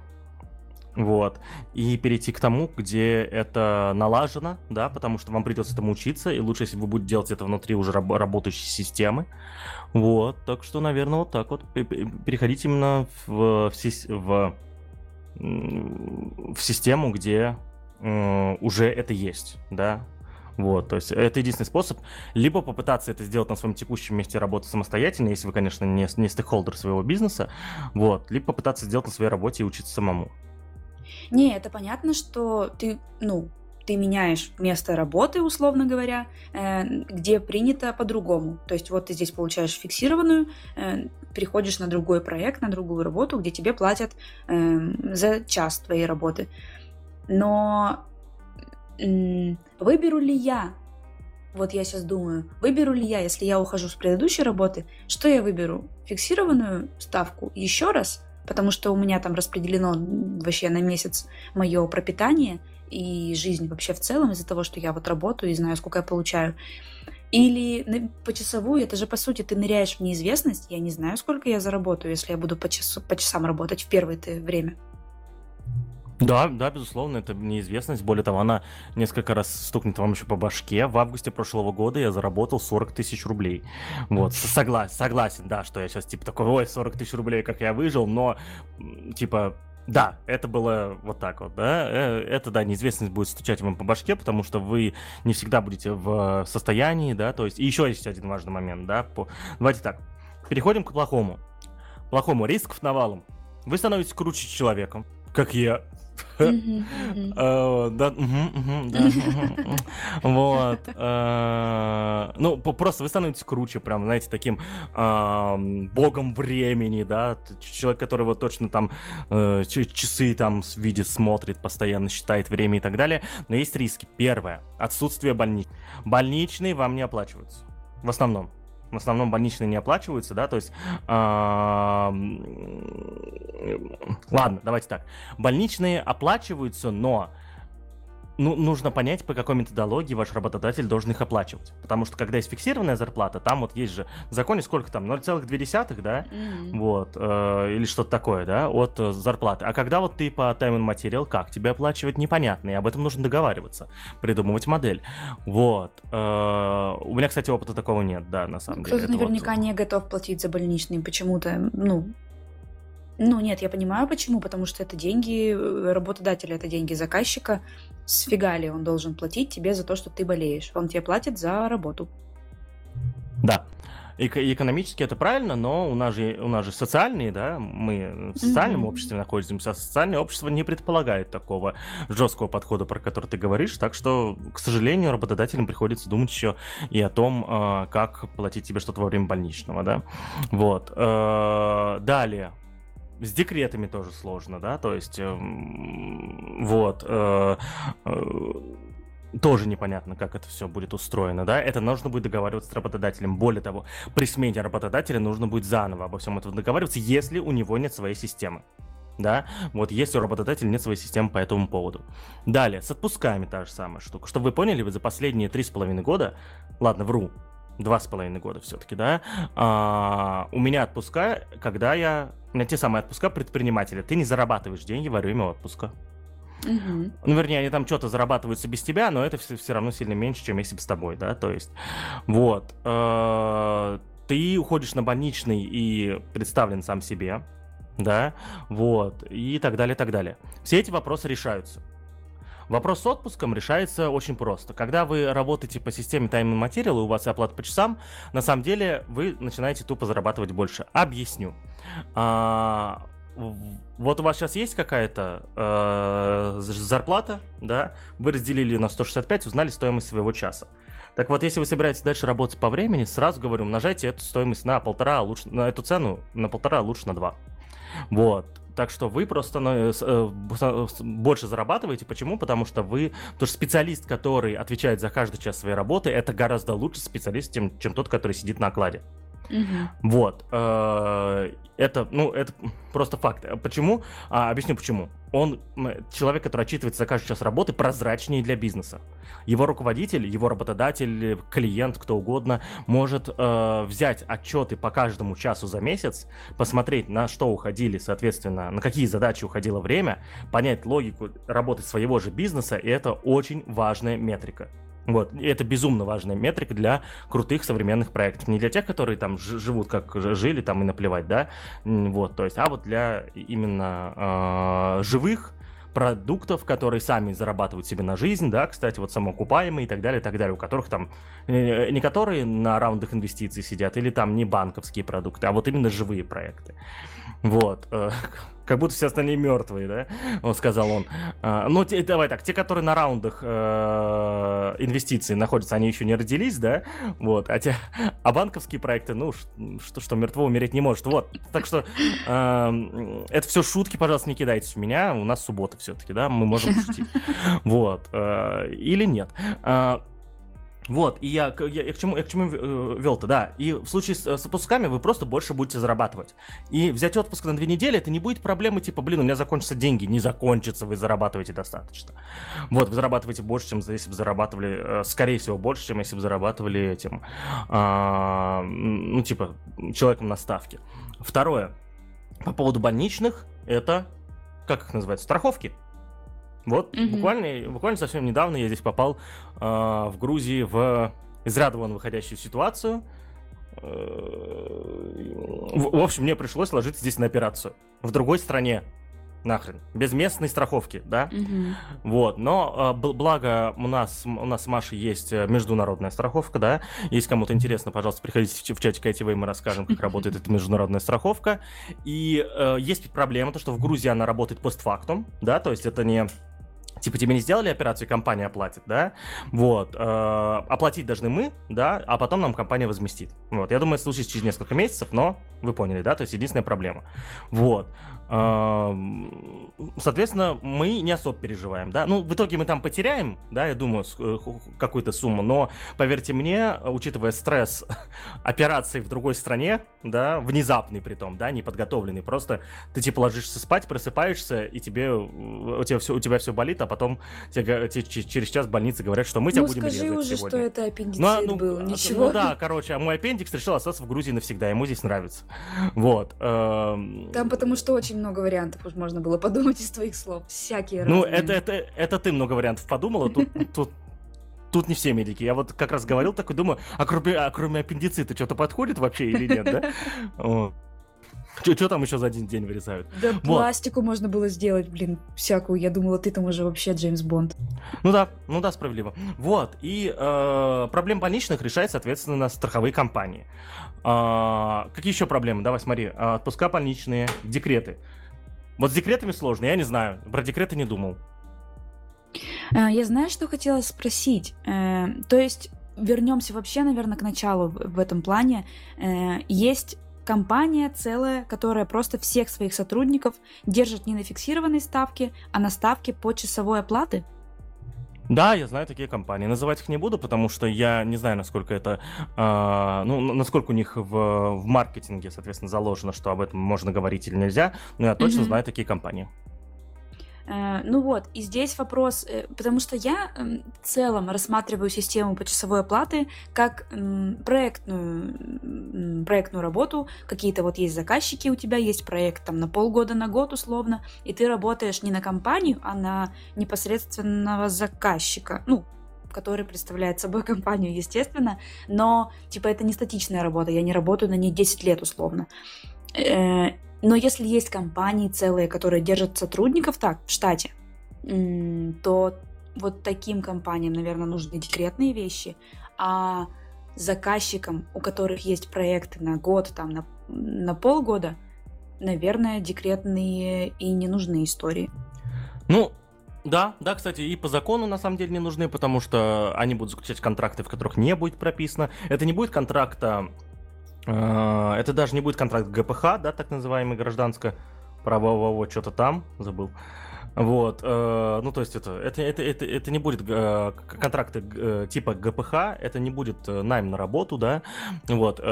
Вот. И перейти к тому, где это налажено, да, потому что вам придется этому учиться, и лучше, если вы будете делать это внутри уже раб- работающей системы. Вот. Так что, наверное, вот так вот. Пе- пе- Переходить именно в, в, в, в систему, где уже это есть, да. Вот, то есть это единственный способ. Либо попытаться это сделать на своем текущем месте работы самостоятельно, если вы, конечно, не, не стейкхолдер своего бизнеса, вот, либо попытаться сделать на своей работе и учиться самому. Не, это понятно, что ты, ну, ты меняешь место работы, условно говоря, э, где принято по-другому. То есть вот ты здесь получаешь фиксированную, э, переходишь на другой проект, на другую работу, где тебе платят э, за час твоей работы. Но выберу ли я, вот я сейчас думаю, выберу ли я, если я ухожу с предыдущей работы, что я выберу? Фиксированную ставку еще раз, потому что у меня там распределено вообще на месяц мое пропитание и жизнь вообще в целом из-за того, что я вот работаю и знаю, сколько я получаю. Или почасовую, это же по сути ты ныряешь в неизвестность, я не знаю, сколько я заработаю, если я буду по, часу, по часам работать в первое время. Да, да, безусловно, это неизвестность. Более того, она несколько раз стукнет вам еще по башке. В августе прошлого года я заработал 40 тысяч рублей. Вот, согла- согласен, да, что я сейчас типа такой, ой, 40 тысяч рублей, как я выжил, но типа да, это было вот так вот, да. Э, Это, да, неизвестность будет стучать вам по башке, потому что вы не всегда будете в состоянии, да, то есть... И еще есть один важный момент, да. По... Давайте так, переходим к плохому. Плохому, рисков навалом. Вы становитесь круче человеком, как я. Вот. Ну, просто вы становитесь круче, прям, знаете, таким ам, богом времени, да, человек, который вот точно там э, часы там видит, смотрит, постоянно считает время и так далее. Но есть риски. Первое, отсутствие больниц. Больничные вам не оплачиваются. В основном. В основном больничные не оплачиваются, да, то есть... Ладно, давайте так. Больничные оплачиваются, но ну, нужно понять, по какой методологии ваш работодатель должен их оплачивать. Потому что когда есть фиксированная зарплата, там вот есть же в законе сколько там, 0,2, да, mm-hmm. вот, э, или что-то такое, да, от э, зарплаты. А когда вот ты по time and material, как тебе оплачивать, непонятно, и об этом нужно договариваться, придумывать модель. Вот. Э, у меня, кстати, опыта такого нет, да, на самом Кто-то деле. Кто-то наверняка вот... не готов платить за больничный почему-то, ну, ну, нет, я понимаю, почему, потому что это деньги э, работодателя, это деньги заказчика. Сфига ли он должен платить тебе за то, что ты болеешь? Он тебе платит за работу. Да. И экономически это правильно, но у нас же, у нас же социальные, да, мы в социальном mm-hmm. обществе находимся, а социальное общество не предполагает такого жесткого подхода, про который ты говоришь, так что, к сожалению, работодателям приходится думать еще и о том, а, как платить тебе что-то во время больничного, да. Вот. Э, далее с декретами тоже сложно, да, то есть э, вот э, э, тоже непонятно, как это все будет устроено, да, это нужно будет договариваться с работодателем. Более того, при смене работодателя нужно будет заново обо всем этом договариваться, если у него нет своей системы. Да, вот если у работодателя нет своей системы по этому поводу. Далее, с отпусками та же самая штука. Чтобы вы поняли, за последние три с половиной года, ладно, вру, два с половиной года все-таки, да, а, у меня отпуска, когда я, у меня те самые отпуска предпринимателя, ты не зарабатываешь деньги во время отпуска. Угу. Ну, вернее, они там что-то зарабатываются без тебя, но это все, все равно сильно меньше, чем если бы с тобой, да, то есть, вот, э, ты уходишь на больничный и представлен сам себе, да, вот, и так далее, так далее. Все эти вопросы решаются. Вопрос с отпуском решается очень просто. Когда вы работаете по системе Material, и у вас оплата по часам, на самом деле вы начинаете тупо зарабатывать больше. Объясню. А, вот у вас сейчас есть какая-то э, зарплата, да, вы разделили на 165, узнали стоимость своего часа. Так вот, если вы собираетесь дальше работать по времени, сразу говорю, умножайте эту стоимость на полтора, а лучше на эту цену на полтора, а лучше на два. Вот. Так что вы просто ну, э, э, больше зарабатываете. Почему? Потому что вы... Потому что специалист, который отвечает за каждый час своей работы, это гораздо лучше специалист, чем, чем тот, который сидит на окладе. Угу. Вот. Э, это, ну, это просто факт. Почему? А, объясню почему. Он, человек, который отчитывается за каждый час работы, прозрачнее для бизнеса. Его руководитель, его работодатель, клиент, кто угодно, может э, взять отчеты по каждому часу за месяц, посмотреть, на что уходили, соответственно, на какие задачи уходило время, понять логику работы своего же бизнеса, и это очень важная метрика. Вот, и это безумно важная метрика для крутых современных проектов. Не для тех, которые там живут как жили, там и наплевать, да, вот, то есть, а вот для именно э, живых продуктов, которые сами зарабатывают себе на жизнь, да, кстати, вот самоокупаемые и так далее, и так далее, у которых там э, не которые на раундах инвестиций сидят, или там не банковские продукты, а вот именно живые проекты. Вот. Как будто все остальные мертвые, да? Он сказал он. А, ну, те, давай так, те, которые на раундах э, инвестиций находятся, они еще не родились, да? Вот, а те, а банковские проекты, ну, что, что мертво умереть не может. Вот, так что э, это все шутки, пожалуйста, не кидайте в меня. У нас суббота все-таки, да? Мы можем шутить. Вот. Э, или нет. Э, вот, и я, я, я к чему, я к чему э, вел-то, да. И в случае с, с отпусками вы просто больше будете зарабатывать. И взять отпуск на две недели, это не будет проблемы, типа, блин, у меня закончатся деньги. Не закончится, вы зарабатываете достаточно. Вот, вы зарабатываете больше, чем если бы зарабатывали, э, скорее всего, больше, чем если бы зарабатывали этим, э, ну, типа, человеком на ставке. Второе, по поводу больничных, это, как их называют, страховки. Вот угу. буквально, буквально совсем недавно я здесь попал э, в Грузии в из ряда вон выходящую ситуацию. Э, в, в общем, мне пришлось ложиться здесь на операцию. В другой стране. Нахрен. Без местной страховки, да? Угу. Вот. Но э, благо у нас, у нас с Машей есть э, международная страховка, да? Если кому-то интересно, пожалуйста, приходите в, в чатик ITV, мы расскажем, как работает эта международная страховка. И э, есть проблема, то, что в Грузии она работает постфактум, да? То есть это не Типа тебе не сделали операцию, компания оплатит, да? Вот. Э, оплатить должны мы, да, а потом нам компания возместит. Вот. Я думаю, это случится через несколько месяцев, но вы поняли, да? То есть единственная проблема. Вот. Соответственно, мы не особо переживаем, да. Ну, в итоге мы там потеряем, да, я думаю, э, какую-то сумму, но, поверьте мне, учитывая стресс операции в другой стране, да, внезапный при том, да, неподготовленный, просто ты типа ложишься спать, просыпаешься, и тебе, у тебя все, у тебя все болит, а потом тебе, тебе через час в больнице говорят, что мы тебя ну, будем скажи резать уже, сегодня. что это аппендицит ну, а, ну, был, а, ничего. Ну да, короче, а мой аппендикс решил остаться в Грузии навсегда, ему здесь нравится. Вот. Там потому что очень много вариантов уж можно было подумать из твоих слов. Всякие Ну, разные. это, это, это ты много вариантов подумала, тут, тут, тут не все медики. Я вот как раз говорил такой, думаю, а кроме, а кроме аппендицита что-то подходит вообще или нет, да? Что там еще за один день вырезают? Да Вот. пластику можно было сделать, блин, всякую. Я думала, ты там уже вообще Джеймс Бонд. Ну да, ну да, справедливо. Вот, и э, проблем больничных решает, соответственно, страховые компании. А, какие еще проблемы? Давай смотри. А, Отпуска больничные, декреты. Вот с декретами сложно, я не знаю. Про декреты не думал. А, Я знаю, что хотела спросить. Э, То есть вернемся вообще, наверное, к началу в в этом плане. Э, Есть компания целая, которая просто всех своих сотрудников держит не на фиксированной ставке, а на ставке по часовой оплаты. Да, я знаю такие компании. Называть их не буду, потому что я не знаю, насколько это, а, ну, насколько у них в, в маркетинге, соответственно, заложено, что об этом можно говорить или нельзя. Но я точно Мгм. знаю такие компании. Э, Ну вот, и здесь вопрос, э, потому что я эм, в целом рассматриваю систему почасовой оплаты как проектную, проектную работу. Какие-то вот есть заказчики у тебя, есть проект там на полгода, на год условно, и ты работаешь не на компанию, а на непосредственного заказчика. Ну, который представляет собой компанию, естественно, но, типа, это не статичная работа, я не работаю на ней 10 лет условно. Но если есть компании целые, которые держат сотрудников так в штате, то вот таким компаниям, наверное, нужны декретные вещи, а заказчикам, у которых есть проекты на год, там, на, на полгода, наверное, декретные и не нужны истории. Ну, да, да, кстати, и по закону на самом деле не нужны, потому что они будут заключать контракты, в которых не будет прописано. Это не будет контракта, это даже не будет контракт ГПХ, да, так называемый гражданско-правового, что-то там, забыл. Вот, э, ну то есть это, это, это, это, это не будет э, контракты э, типа ГПХ, это не будет э, найм на работу, да, вот. э,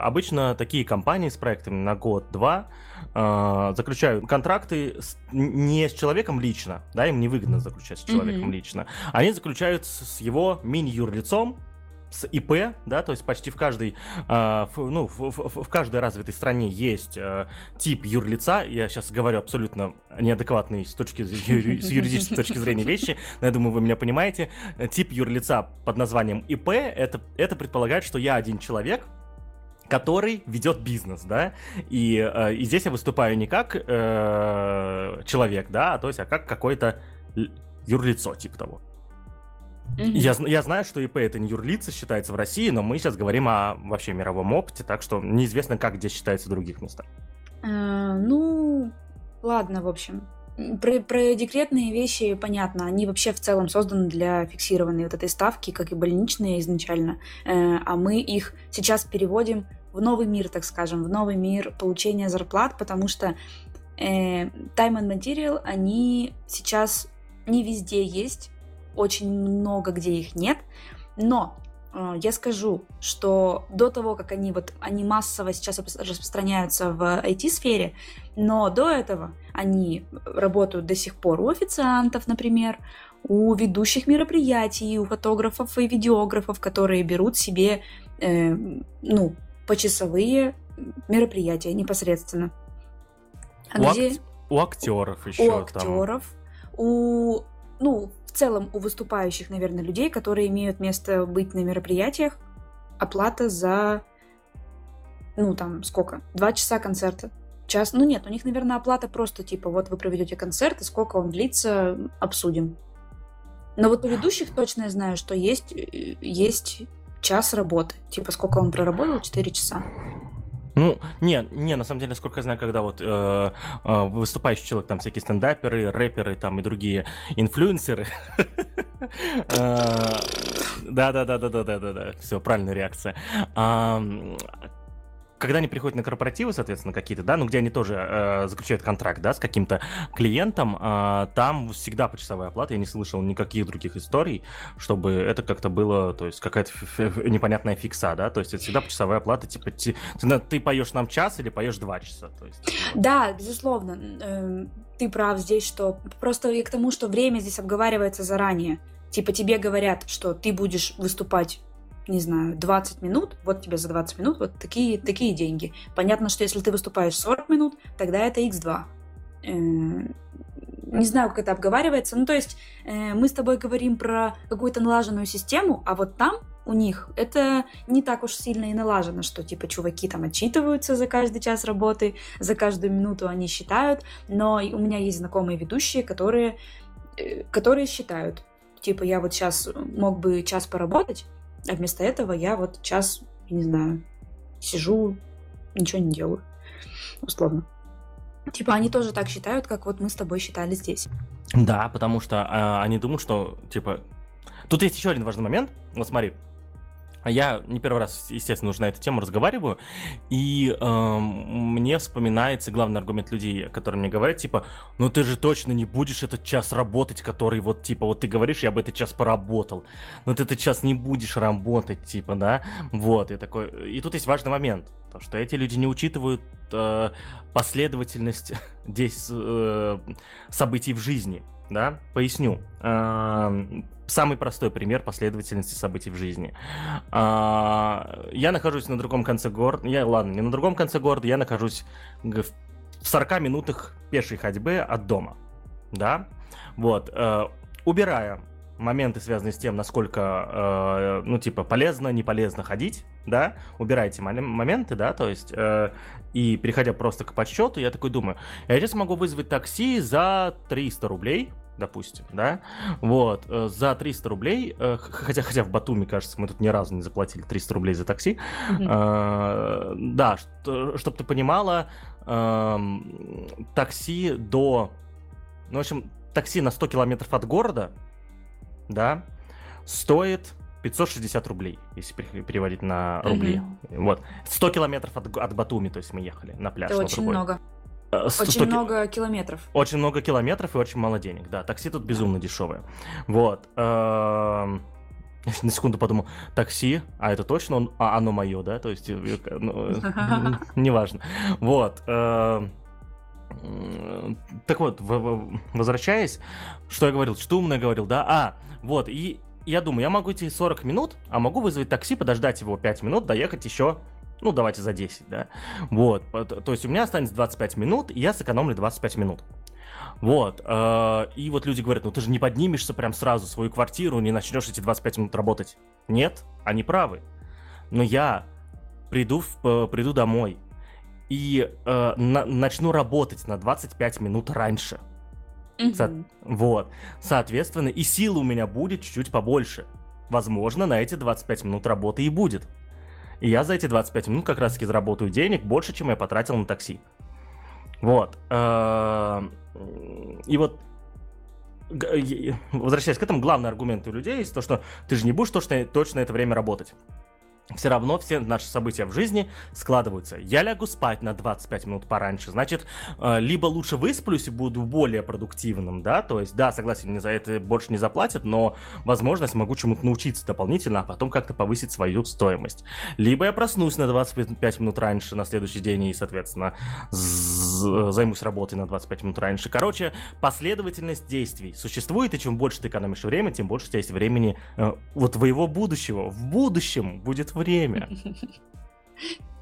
обычно такие компании с проектами на год-два э, заключают контракты с- не с человеком лично, да, им невыгодно заключать с человеком Мгм. лично, они заключают с, с его мини-юрлицом, с ИП, да, то есть почти в каждой, э, ф- ну, в, в- в каждой развитой стране есть э, тип юрлица. Я сейчас говорю абсолютно неадекватные с точки юри- с юридической точки зрения вещи, но я думаю, вы меня понимаете. Тип юрлица под названием ИП это, это предполагает, что я один человек, который ведет бизнес, да, и, э, и здесь я выступаю не как э, человек, да, а то есть, а как какое-то л- юрлицо, типа того. Я, я знаю, что ИП это не юрлица считается в России, но мы сейчас говорим о вообще мировом опыте, так что неизвестно, как где считается в других местах. Э, Ну, ладно, в общем. Про, про декретные вещи понятно. Они вообще в целом созданы для фиксированной вот этой ставки, как и больничные изначально. Э, А мы их сейчас переводим в новый мир, так скажем, в новый мир получения зарплат, потому что э, time and material, они сейчас не везде есть, очень много где их нет, но э, я скажу, что до того, как они вот они массово сейчас распро- распространяются в IT-сфере, но до этого они работают до сих пор у официантов, например, у ведущих мероприятий, у фотографов и видеографов, которые берут себе, э, ну, почасовые мероприятия непосредственно. А У, где- ак- у актеров еще у там. актеров, у, ну, целом у выступающих, наверное, людей, которые имеют место быть на мероприятиях, оплата за, ну, там, сколько? Два часа концерта. Час, ну нет, у них, наверное, оплата просто типа, вот вы проведете концерт, и сколько он длится, обсудим. Но вот у ведущих точно я знаю, что есть, э, есть час работы. Типа, сколько он проработал? Четыре часа. Ну, не, не, на самом деле, насколько я знаю, когда вот э, э, выступающий человек, там всякие стендаперы, рэперы, там и другие инфлюенсеры. Да, да, да, да, да, да, да, да. Все, правильная реакция. Когда они приходят на корпоративы, соответственно, какие-то, да, ну, где они тоже э, заключают контракт, да, с каким-то клиентом, э, там всегда почасовая оплата, я не слышал никаких других историй, чтобы это как-то было, то есть какая-то непонятная фикса, да, то есть это всегда почасовая оплата, типа, ты, ты поешь нам час или поешь два часа, то есть. Да, безусловно, эм, ты прав здесь, что просто и к тому, что время здесь обговаривается заранее, типа тебе говорят, что ты будешь выступать не знаю, 20 минут, вот тебе за 20 минут вот такие, такие деньги. Понятно, что если ты выступаешь 40 минут, тогда это x2. Э, не знаю, как это обговаривается. Ну, то есть э, мы с тобой говорим про какую-то налаженную систему, а вот там у них это не так уж сильно и налажено, что типа чуваки там отчитываются за каждый час работы, за каждую минуту они считают, но у меня есть знакомые ведущие, которые, э, которые считают, типа я вот сейчас мог бы час поработать, а вместо этого я вот час, не знаю, сижу, ничего не делаю. Условно. Типа они тоже так считают, как вот мы с тобой считали здесь. Да, потому что э, они думают, что, типа... Тут есть еще один важный момент. Вот смотри, я не первый раз, естественно, уже на эту тему разговариваю, и э, мне вспоминается главный аргумент людей, которые мне говорят, типа, ну ты же точно не будешь этот час работать, который вот, типа, вот ты говоришь, я бы этот час поработал, но ты этот час не будешь работать, типа, да, вот, и такой, и тут есть важный момент, то, что эти люди не учитывают э, последовательность здесь э, событий в жизни, да, поясню. Э, самый простой пример последовательности событий в жизни. А, я нахожусь на другом конце города. Я, ладно, не на другом конце города, я нахожусь в 40 минутах пешей ходьбы от дома. Да? Вот. Э, убирая моменты, связанные с тем, насколько, э, ну, типа, полезно, не полезно ходить, да, убирайте моменты, да, то есть, э, и переходя просто к подсчету, я такой думаю, я сейчас могу вызвать такси за 300 рублей, допустим, да, вот, э, за 300 рублей, э, хотя, хотя в Батуми, кажется, мы тут ни разу не заплатили 300 рублей за такси, mm-hmm. да, чтобы ты понимала, эм, такси до, ну, в общем, такси на 100 километров от города, да, стоит 560 рублей, если переводить на рубли. Mm-hmm. Вот. 100 километров от, от Батуми, то есть мы ехали на пляж. Это очень другой. много. 100... Э, очень много километров. Очень много километров и очень мало денег, да. Такси тут безумно дешевое. Вот. Эм, на секунду подумал, такси, а это точно он, а оно мое, да, то есть, э, ну, неважно. Вот. Эм, так вот, возвращаясь, что я говорил, что умно говорил, да? А, вот, и я думаю, я могу идти 40 минут, а могу вызвать такси, подождать его 5 минут, доехать еще ну, давайте за 10, да. Вот, то есть у меня останется 25 минут, и я сэкономлю 25 минут. Вот, э, и вот люди говорят, ну ты же не поднимешься прям сразу в свою квартиру, не начнешь эти 25 минут работать. Нет, они правы. Но я приду, в, э, приду домой и э, на, начну работать на 25 минут раньше. Mm-hmm. Со- вот, соответственно, и силы у меня будет чуть-чуть побольше. Возможно, на эти 25 минут работы и будет. И я за эти 25 минут как раз-таки заработаю денег больше, чем я потратил на такси. Вот. Эм, и вот возвращаясь к этому, главный аргумент у людей есть то, что ты же не будешь точно, точно это время работать все равно все наши события в жизни складываются. Я лягу спать на 25 минут пораньше, значит, э, либо лучше высплюсь и буду более продуктивным, да, то есть, да, согласен, мне за это больше не заплатят, но, возможно, я смогу чему-то научиться дополнительно, а потом как-то повысить свою стоимость. Либо я проснусь на 25 минут раньше на следующий день и, соответственно, займусь работой на 25 минут раньше. Короче, последовательность действий существует, и чем больше ты экономишь время, тем больше у тебя есть времени э, вот твоего будущего. В будущем будет время.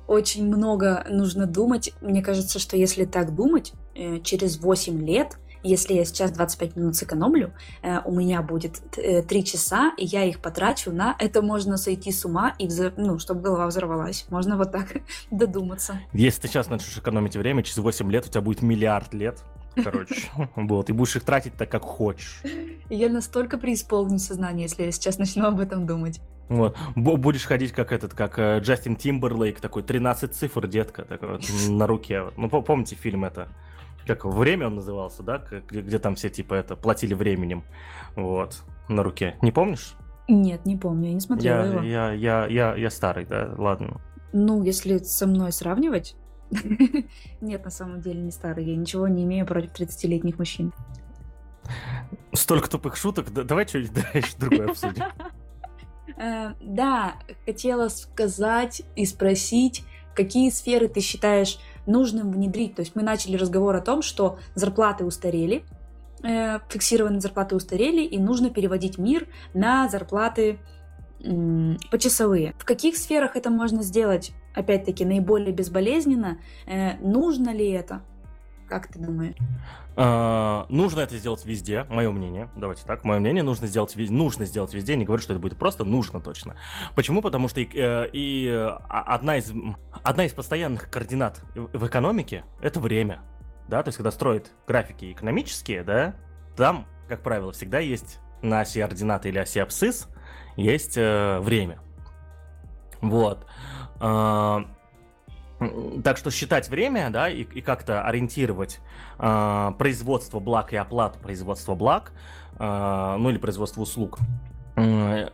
Очень много нужно думать. Мне кажется, что если так думать, э, через 8 лет если я сейчас 25 минут сэкономлю, э, у меня будет 3 часа, и я их потрачу на... Это можно сойти с ума, и взор... ну, чтобы голова взорвалась. Можно вот так додуматься. Если ты сейчас начнешь экономить время, через 8 лет у тебя будет миллиард лет. Короче, вот, и будешь их тратить так, как хочешь. Я настолько преисполню сознание, если я сейчас начну об этом думать. Вот. Будешь ходить как этот, как э, Джастин Тимберлейк, такой 13 цифр, детка, такой вот, на руке. Ну, помните фильм это? Как «Время» он назывался, да? Где, где там все, типа, это, платили временем. Вот, на руке. Не помнишь? Нет, не помню, я не смотрела я, его. Я, я, я, я старый, да, ладно. Ну, если со мной сравнивать, нет, на самом деле не старый. Я ничего не имею против 30-летних мужчин. Столько тупых шуток. Давай что-нибудь другое обсудим. Э, да, хотела сказать и спросить, какие сферы ты считаешь нужным внедрить? То есть мы начали разговор о том, что зарплаты устарели, э, фиксированные зарплаты устарели, и нужно переводить мир на зарплаты почасовые. В каких сферах это можно сделать, опять-таки, наиболее безболезненно? Э, нужно ли это? Как ты думаешь? А, нужно это сделать везде, мое мнение. Давайте так, мое мнение нужно сделать везде. Нужно сделать везде. Не говорю, что это будет просто, нужно точно. Почему? Потому что и, э, и а, одна из одна из постоянных координат в экономике это время, да, то есть когда строят графики экономические, да, там, как правило, всегда есть на оси ординаты или оси абсцисс есть э, время. Вот. Э, так что считать время, да, и, и как-то ориентировать э, производство благ и оплату производства благ, э, ну или производство услуг, э,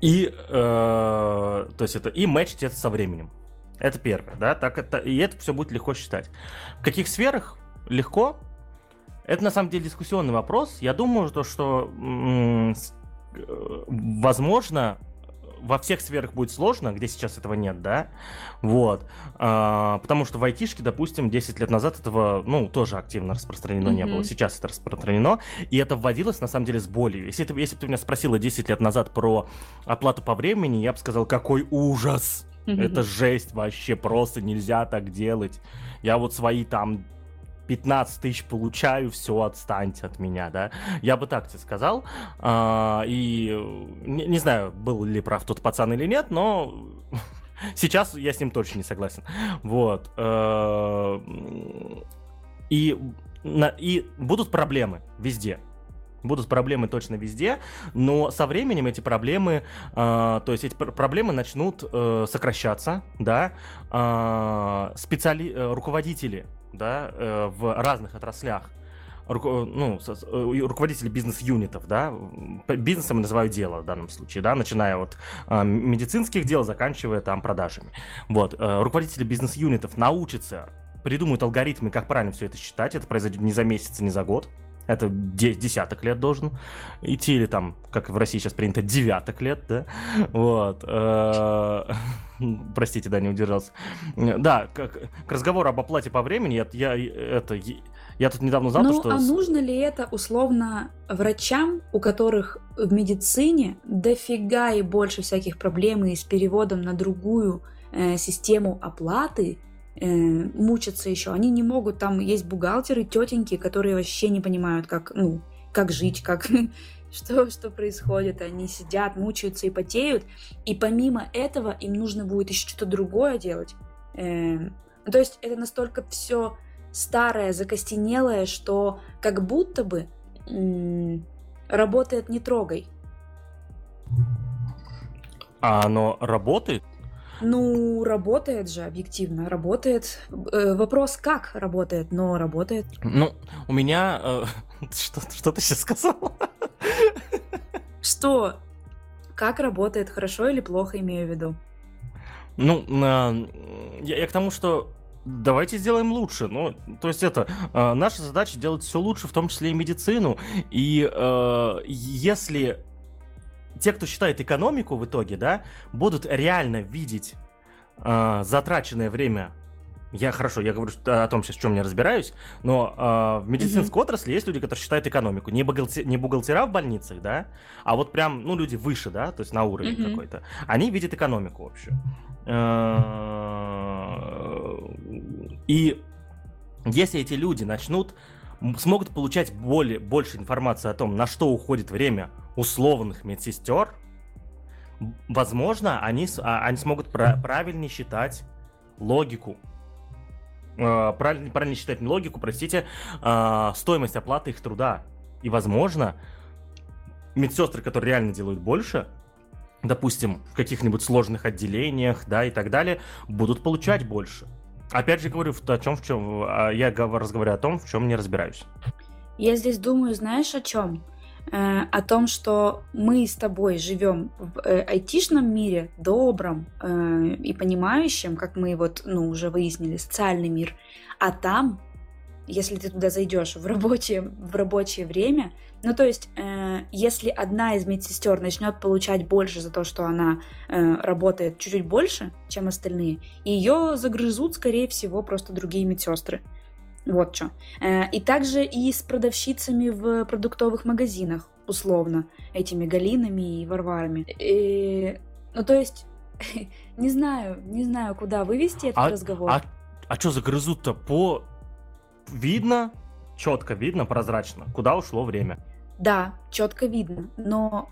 и, э, то есть это, и мэчить это со временем. Это первое, да, так это, и это все будет легко считать. В каких сферах легко? Это на самом деле дискуссионный вопрос. Я думаю, что, что возможно, во всех сферах будет сложно, где сейчас этого нет, да, вот, а, потому что в айтишке, допустим, 10 лет назад этого, ну, тоже активно распространено mm-hmm. не было, сейчас это распространено, и это вводилось, на самом деле, с болью. Если, ты, если бы ты меня спросила 10 лет назад про оплату по времени, я бы сказал, какой ужас, mm-hmm. это жесть вообще, просто нельзя так делать. Я вот свои там 15 тысяч получаю, все, отстаньте от меня, да. Я бы так тебе сказал. А, и не, не знаю, был ли прав тот пацан или нет, но сейчас я с ним точно не согласен. Вот. Э, и, и будут проблемы везде. Будут проблемы точно везде, но со временем эти проблемы, э, то есть эти проблемы начнут э, сокращаться, да, э, специали, э, руководители да, э, в разных отраслях, руко, ну, э, руководители бизнес-юнитов, да, бизнесом я называю дело в данном случае, да, начиная от э, медицинских дел, заканчивая там продажами. Вот, э, руководители бизнес-юнитов научатся, придумают алгоритмы, как правильно все это считать, это произойдет не за месяц, не за год, это десяток лет должен идти, или там, как в России сейчас принято, девяток лет, да, вот. Э, простите, да, не удержался. Да, как, к разговору об оплате по времени, я, я это, я тут недавно узнал, ну, что... а нужно ли это условно врачам, у которых в медицине дофига и больше всяких проблем и с переводом на другую э, систему оплаты, мучатся еще. Они не могут, там есть бухгалтеры, тетеньки, которые вообще не понимают, как, ну, как жить, как, что, что происходит. Они сидят, мучаются и потеют. И помимо этого им нужно будет еще что-то другое делать. Э, то есть это настолько все старое, закостенелое, что как будто бы работает не трогай. А оно работает? Ну, работает же, объективно, работает. Э, вопрос, как работает, но работает. Ну, у меня... Э, что, что ты сейчас сказал? Что? Как работает, хорошо или плохо, имею в виду? Ну, э, я, я к тому, что давайте сделаем лучше. Ну, то есть это э, наша задача делать все лучше, в том числе и медицину. И э, если те, кто считает экономику в итоге, да, будут реально видеть э, затраченное время. Я хорошо, я говорю о том, сейчас в чем я разбираюсь, но э, в медицинской mm-hmm. отрасли есть люди, которые считают экономику. Не, бухгалтер, не бухгалтера в больницах, да, а вот прям, ну, люди выше, да, то есть на уровень mm-hmm. какой-то. Они видят экономику вообще. И если эти люди начнут смогут получать более, больше информации о том, на что уходит время условных медсестер, возможно, они, а, они смогут правильнее считать логику. Э, правильно, правильно считать не логику, простите, э, стоимость оплаты их труда. И, возможно, медсестры, которые реально делают больше, допустим, в каких-нибудь сложных отделениях, да, и так далее, будут получать больше. Опять же говорю, о чем, в чем, а, я разговариваю о том, в чем не разбираюсь. Я здесь думаю, знаешь, о чем? Э, о том, что мы с тобой живем в э, айтишном мире, добром э, и понимающем, как мы вот, ну, уже выяснили, социальный мир, а там если ты туда зайдешь в рабочее, в рабочее время, ну то есть, если одна из медсестер начнет получать больше за то, что она работает чуть-чуть больше, чем остальные, ее загрызут, скорее всего, просто другие медсестры. Вот что. Э, и также и с продавщицами в продуктовых магазинах, условно, этими Галинами и Варварами. И, ну то есть, не знаю, не знаю, куда вывести этот а, разговор. А, а что загрызут-то по видно, четко видно, прозрачно, куда ушло время. Да, четко видно, но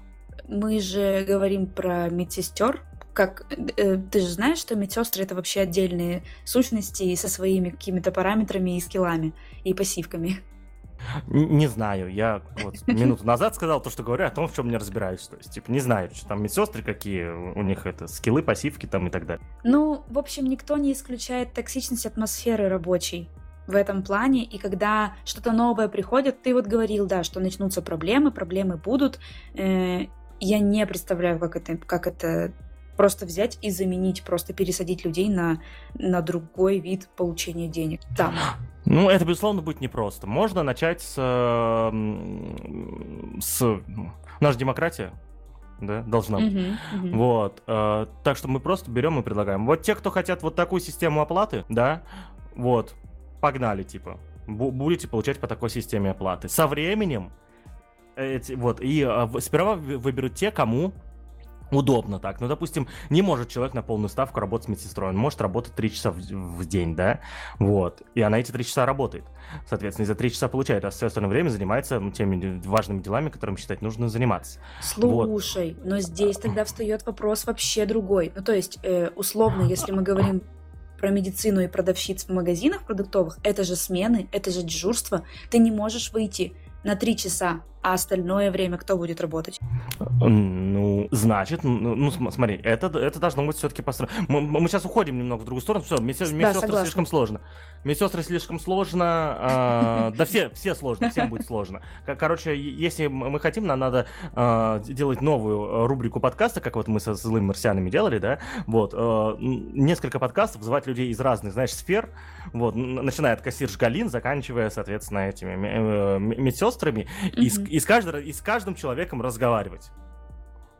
мы же говорим про медсестер, как э, ты же знаешь, что медсестры это вообще отдельные сущности со своими какими-то параметрами и скиллами и пассивками. Не знаю, я вот минуту назад сказал то, что говорю о том, в чем не разбираюсь. То есть, типа, не знаю, что там медсестры какие, у них это скиллы, пассивки там и так далее. Ну, в общем, никто не исключает токсичность атмосферы рабочей в этом плане, и когда что-то новое приходит, ты вот говорил, да, что начнутся проблемы, проблемы будут. Э, я не представляю, как это, как это просто взять и заменить, просто пересадить людей на, на другой вид получения денег там. Ну, это, безусловно, будет непросто. Можно начать с... с наша демократия, да, должна быть. Uh-huh, uh-huh. Вот. Э, так что мы просто берем и предлагаем. Вот те, кто хотят вот такую систему оплаты, да, вот, погнали, типа. Будете получать по такой системе оплаты. Со временем, эти, вот, и а, сперва выберут те, кому удобно так. Ну, допустим, не может человек на полную ставку работать с медсестрой. Он может работать 3 часа в, в день, да? Вот. И она эти 3 часа работает. Соответственно, за 3 часа получает, а все остальное время занимается ну, теми важными делами, которым считать нужно заниматься. Слушай, вот. но здесь тогда встает вопрос вообще другой. Ну, то есть, э, условно, если мы говорим про медицину и продавщиц в магазинах продуктовых, это же смены, это же дежурство. Ты не можешь выйти на три часа, а остальное время кто будет работать? Ну, значит, ну, смотри, это, это должно быть все-таки построено. Мы, мы сейчас уходим немного в другую сторону. Все, медсестры да, слишком сложно. Медсестры слишком сложно. Э, да все, все сложно, всем будет сложно. Короче, если мы хотим, нам надо э, делать новую рубрику подкаста, как вот мы со злыми марсианами делали, да? Вот. Э, несколько подкастов, звать людей из разных, знаешь, сфер. Вот. Начиная от кассирш Галин, заканчивая, соответственно, этими медсестрами. Mm-hmm. И, и, с каждым, и с каждым человеком разговаривать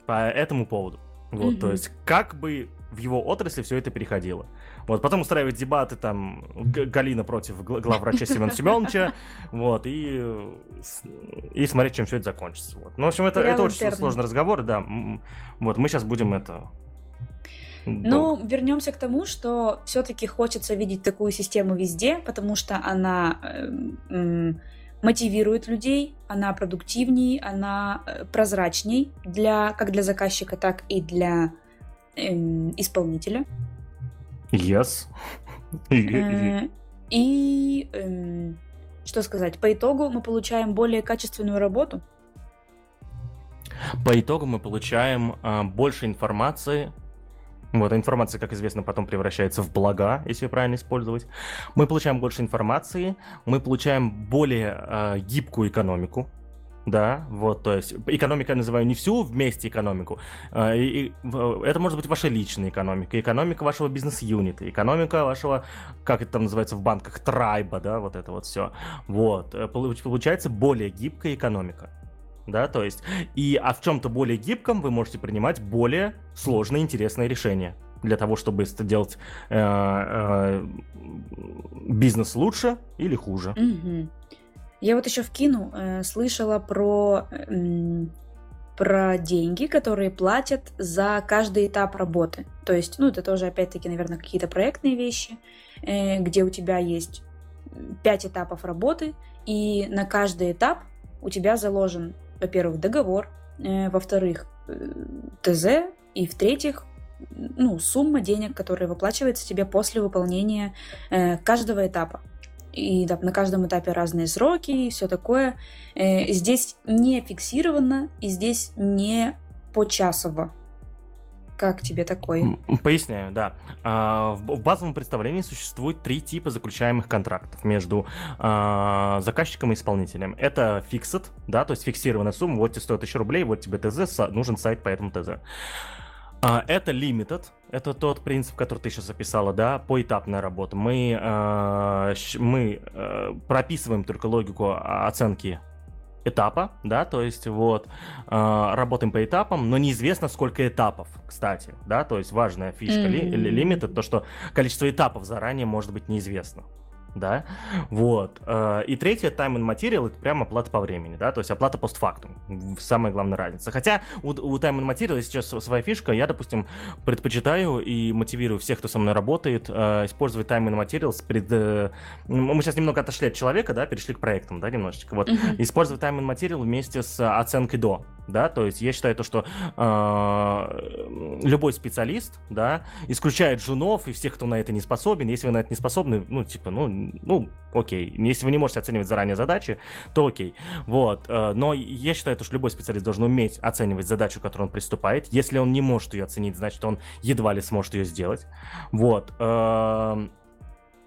по этому поводу. Вот, mm-hmm. то есть, как бы в его отрасли все это переходило. Вот, потом устраивать дебаты там Галина против главврача Семена Семеновича, вот, и, и смотреть, чем все это закончится. Вот. Ну, в общем, это, это очень сложный разговор, да. Вот, мы сейчас будем это ну, да. вернемся к тому, что все-таки хочется видеть такую систему везде, потому что она э, мотивирует людей, она продуктивней, она э, прозрачней для как для заказчика, так и для эм, исполнителя. Yes. Э, и эм, что сказать, по итогу мы получаем более качественную работу. По итогу мы получаем э, больше информации. Вот, информация, как известно, потом превращается в блага, если правильно использовать. Мы получаем больше информации, мы получаем более э, гибкую экономику, да, вот, то есть экономика я называю не всю вместе экономику. Э, и, и, это может быть ваша личная экономика, экономика вашего бизнес-юнита, экономика вашего, как это там называется в банках, трайба, да, вот это вот все. Вот, э, получается более гибкая экономика. Да, то есть, и а в чем-то более гибком вы можете принимать более сложные, интересные решения для того, чтобы сделать э, э, бизнес лучше или хуже. Я вот еще вкину, э, слышала про, э, про деньги, которые платят за каждый этап работы. То есть, ну, это тоже, опять-таки, наверное, какие-то проектные вещи, э, где у тебя есть пять этапов работы, и на каждый этап у тебя заложен, во-первых, договор, э, во-вторых, э, ТЗ, и в-третьих, ну, сумма денег, которая выплачивается тебе после выполнения э, каждого этапа и да, на каждом этапе разные сроки и все такое. Здесь не фиксировано и здесь не почасово. Как тебе такой? Поясняю, да. А, в базовом представлении существует три типа заключаемых контрактов между а, заказчиком и исполнителем. Это fixed, да, то есть фиксированная сумма, вот тебе стоит 1000 рублей, вот тебе ТЗ, нужен сайт по этому ТЗ. А, это limited, это тот принцип, который ты сейчас описала, да, поэтапная работа. Мы, мы прописываем только логику оценки этапа, да, то есть вот э, работаем по этапам, но неизвестно сколько этапов, кстати, да, то есть важная фишка mm-hmm. ли, лимита, то что количество этапов заранее может быть неизвестно да, вот. Э, и третье, time and material, это прям оплата по времени, да, то есть оплата постфактум, самая главная разница. Хотя у, у time and material сейчас своя фишка, я, допустим, предпочитаю и мотивирую всех, кто со мной работает, э, использовать time and materials пред... Э, мы сейчас немного отошли от человека, да, перешли к проектам, да, немножечко, вот. Uh-huh. Использовать time and material вместе с оценкой до, да, то есть я считаю то, что э, любой специалист, да, исключает жунов и всех, кто на это не способен, если вы на это не способны, ну, типа, ну, ну, окей. Если вы не можете оценивать заранее задачи, то окей. Вот. Э, но я считаю, что любой специалист должен уметь оценивать задачу, к которой он приступает. Если он не может ее оценить, значит, он едва ли сможет ее сделать. Вот. Эм,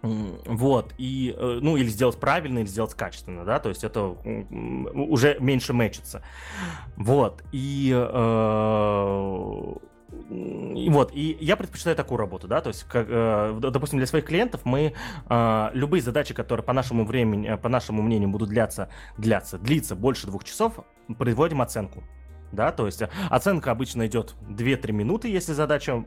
вот, и, э, ну, или сделать правильно, или сделать качественно, да, то есть это уже меньше мэчится. Вот, э, и вот, и я предпочитаю такую работу, да, то есть, как, э, допустим, для своих клиентов мы э, любые задачи, которые по нашему времени, э, по нашему мнению будут длиться, длиться, длиться больше двух часов, производим оценку да, то есть оценка обычно идет 2-3 минуты, если задача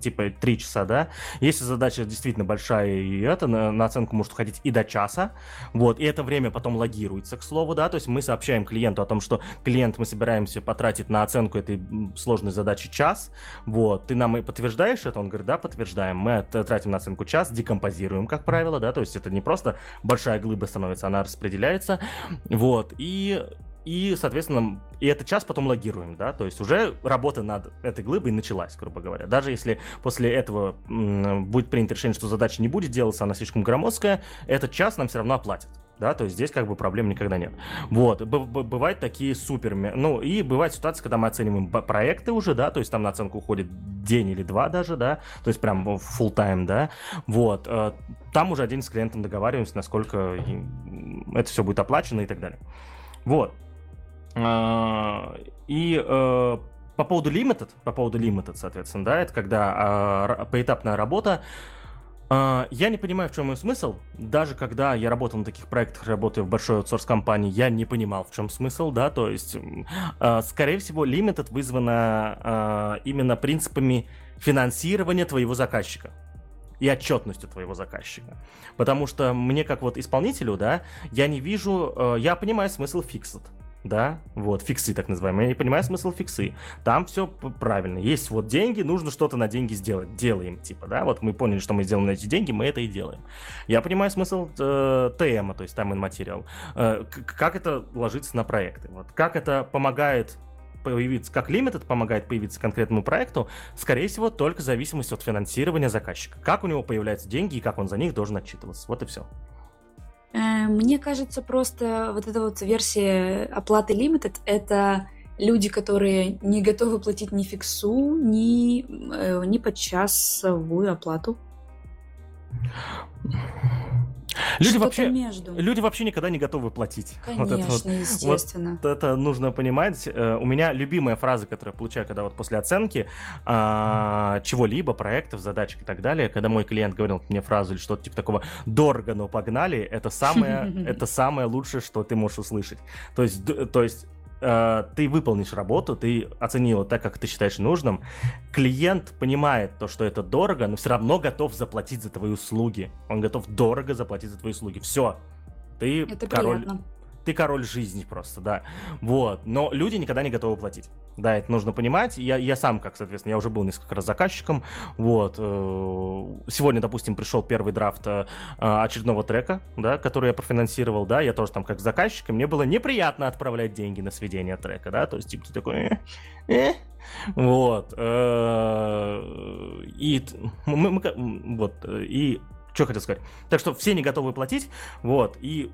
типа 3 часа, да, если задача действительно большая, и это на, на оценку может уходить и до часа, вот, и это время потом логируется, к слову, да, то есть мы сообщаем клиенту о том, что клиент мы собираемся потратить на оценку этой сложной задачи час, вот, ты нам и подтверждаешь это, он говорит, да, подтверждаем, мы тратим на оценку час, декомпозируем, как правило, да, то есть это не просто большая глыба становится, она распределяется, вот, и и, соответственно, и этот час потом логируем, да, то есть уже работа над этой глыбой началась, грубо говоря. Даже если после этого будет принято решение, что задача не будет делаться, она слишком громоздкая, этот час нам все равно оплатят. Да, то есть здесь как бы проблем никогда нет. Вот, Б- бывают такие супер, ну и бывает ситуация, когда мы оцениваем проекты уже, да, то есть там на оценку уходит день или два даже, да, то есть прям full time, да, вот, э, там уже один с клиентом договариваемся, насколько это все будет оплачено и так далее. Вот, и э, по поводу limited, по поводу limited, соответственно, да, это когда а, поэтапная работа. А, я не понимаю, в чем ее смысл. Даже когда я работал на таких проектах, работаю в большой аутсорс-компании, я не понимал, в чем смысл, да, то есть, скорее всего, limited вызвано именно принципами финансирования твоего заказчика и отчетностью твоего заказчика. Потому что мне, как вот исполнителю, да, я не вижу, э, я понимаю смысл fixed да, вот, фиксы так называемые. Я не понимаю смысл фиксы. Там все правильно. Есть вот деньги, нужно что-то на деньги сделать. Делаем, типа, да, вот мы поняли, что мы сделаем на эти деньги, мы это и делаем. Я понимаю смысл э, ТМ, то есть and material. Э, как это ложится на проекты. Вот, как это помогает появиться, как Limited помогает появиться конкретному проекту, скорее всего, только в зависимости от финансирования заказчика. Как у него появляются деньги и как он за них должен отчитываться. Вот и все. Э, мне кажется, просто вот эта вот версия оплаты Limited — это люди, которые не готовы платить ни фиксу, ни, э, ни подчасовую оплату. Люди вообще, между. люди вообще никогда не готовы платить. Конечно, вот это вот, естественно. Вот это нужно понимать. Э, у меня любимая фраза, которую я получаю, когда вот после оценки а, чего-либо, проектов, задачек и так далее, когда мой клиент говорил мне фразу или что-то типа такого «дорого, но погнали», это самое, это самое лучшее, что ты можешь услышать. То есть, то есть э, ты выполнишь работу, ты оценил так, как ты считаешь нужным, клиент понимает то, что это дорого, но все равно готов заплатить за твои услуги. Он готов дорого заплатить за твои услуги. Все. Ты это король. Приятно ты король жизни просто, да. Вот. Но люди никогда не готовы платить. Да, это нужно понимать. Я, я сам, как, соответственно, я уже был несколько раз заказчиком. Вот. Э, сегодня, допустим, пришел первый драфт э, очередного трека, да, который я профинансировал, да, я тоже там как заказчик, и мне было неприятно отправлять деньги на сведение трека, да, то есть, типа, ты такой, э, э. вот. И мы, мы, вот, и что хотел сказать. Так что все не готовы платить, вот, и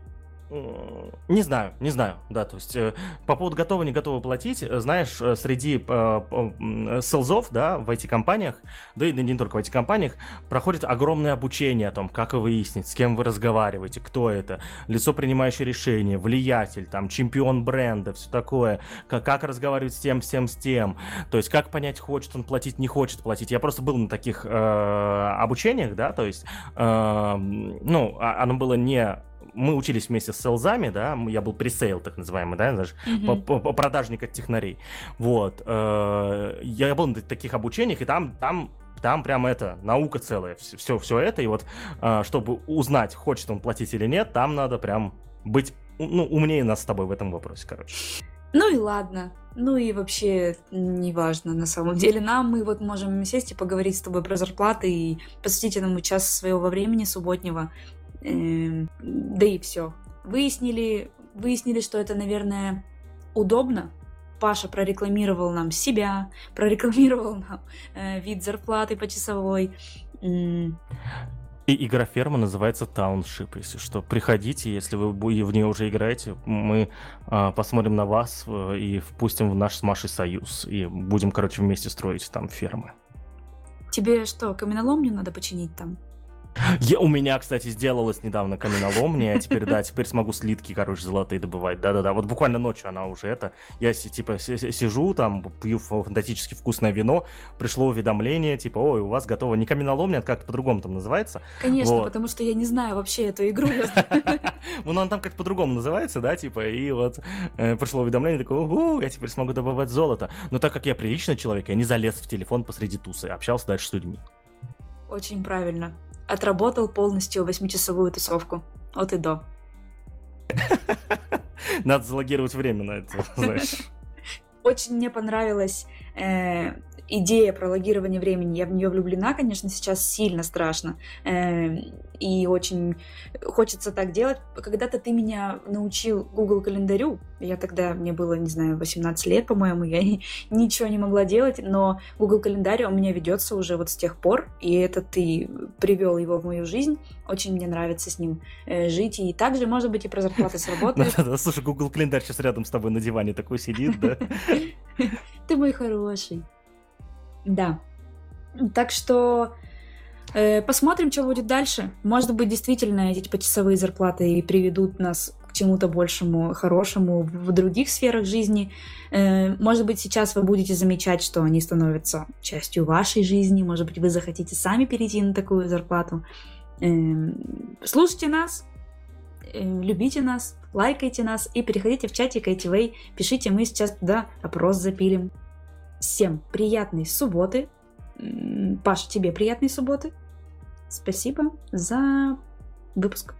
не знаю, не знаю, да, то есть э, по поводу готовы, не готовы платить, э, знаешь, э, среди э, селзов, да, в IT-компаниях, да и не только в IT-компаниях, проходит огромное обучение о том, как выяснить, с кем вы разговариваете, кто это, лицо, принимающее решение, влиятель, там, чемпион бренда, все такое, как, как разговаривать с тем, с тем, с тем, то есть как понять, хочет он платить, не хочет платить. Я просто был на таких э, обучениях, да, то есть, э, ну, а, оно было не мы учились вместе с селзами, да, я был пресейл, так называемый, да, знаешь, mm-hmm. продажник от технарей. Вот. Э, я был на таких обучениях, и там, там там прям это, наука целая, все, все это, и вот, э, чтобы узнать, хочет он платить или нет, там надо прям быть, ну, умнее нас с тобой в этом вопросе, короче. Ну и ладно. Ну и вообще неважно на самом деле. Нам мы вот можем сесть и поговорить с тобой про зарплаты и посвятить этому час своего времени субботнего. Эм, да и все. Выяснили, выяснили, что это, наверное, удобно. Паша прорекламировал нам себя, прорекламировал нам э, вид зарплаты почасовой. И игра ферма называется Township, если что. Приходите, если вы в нее уже играете, мы э, посмотрим на вас э, и впустим в наш с Машей союз. И будем, короче, вместе строить там фермы. Тебе что, каменоломню надо починить там? Я, у меня, кстати, сделалась недавно каменоломня, а теперь, да, теперь смогу слитки, короче, золотые добывать. Да-да-да, вот буквально ночью она уже это. Я, типа, сижу там, пью фантастически вкусное вино, пришло уведомление, типа, ой, у вас готово не каменоломня, а как-то по-другому там называется. Конечно, вот. потому что я не знаю вообще эту игру. Ну, она там как по-другому называется, да, типа, и вот э, пришло уведомление, такое, угу, я теперь смогу добывать золото. Но так как я приличный человек, я не залез в телефон посреди тусы, общался дальше с людьми. Очень правильно отработал полностью восьмичасовую тусовку. От и до. Надо залогировать время на это, знаешь. Очень мне понравилось э, идея про логирование времени, я в нее влюблена, конечно, сейчас сильно страшно. Э, и очень хочется так делать. Когда-то ты меня научил Google календарю. Я тогда, мне было, не знаю, 18 лет, по-моему, я ничего не могла делать, но Google календарь у меня ведется уже вот с тех пор, и это ты привел его в мою жизнь. Очень мне нравится с ним э, жить. И также, может быть, и про зарплаты сработает. Слушай, Google календарь сейчас рядом с тобой на диване такой сидит, да? Ты мой хороший. Да. Так что э, посмотрим, что будет дальше. Может быть, действительно эти почасовые зарплаты и приведут нас к чему-то большему, хорошему в других сферах жизни. Э, может быть, сейчас вы будете замечать, что они становятся частью вашей жизни. Может быть, вы захотите сами перейти на такую зарплату. Э, слушайте нас, э, любите нас, лайкайте нас и переходите в чатик ITV, пишите, мы сейчас туда опрос запилим. Всем приятной субботы. Паша, тебе приятной субботы. Спасибо за выпуск.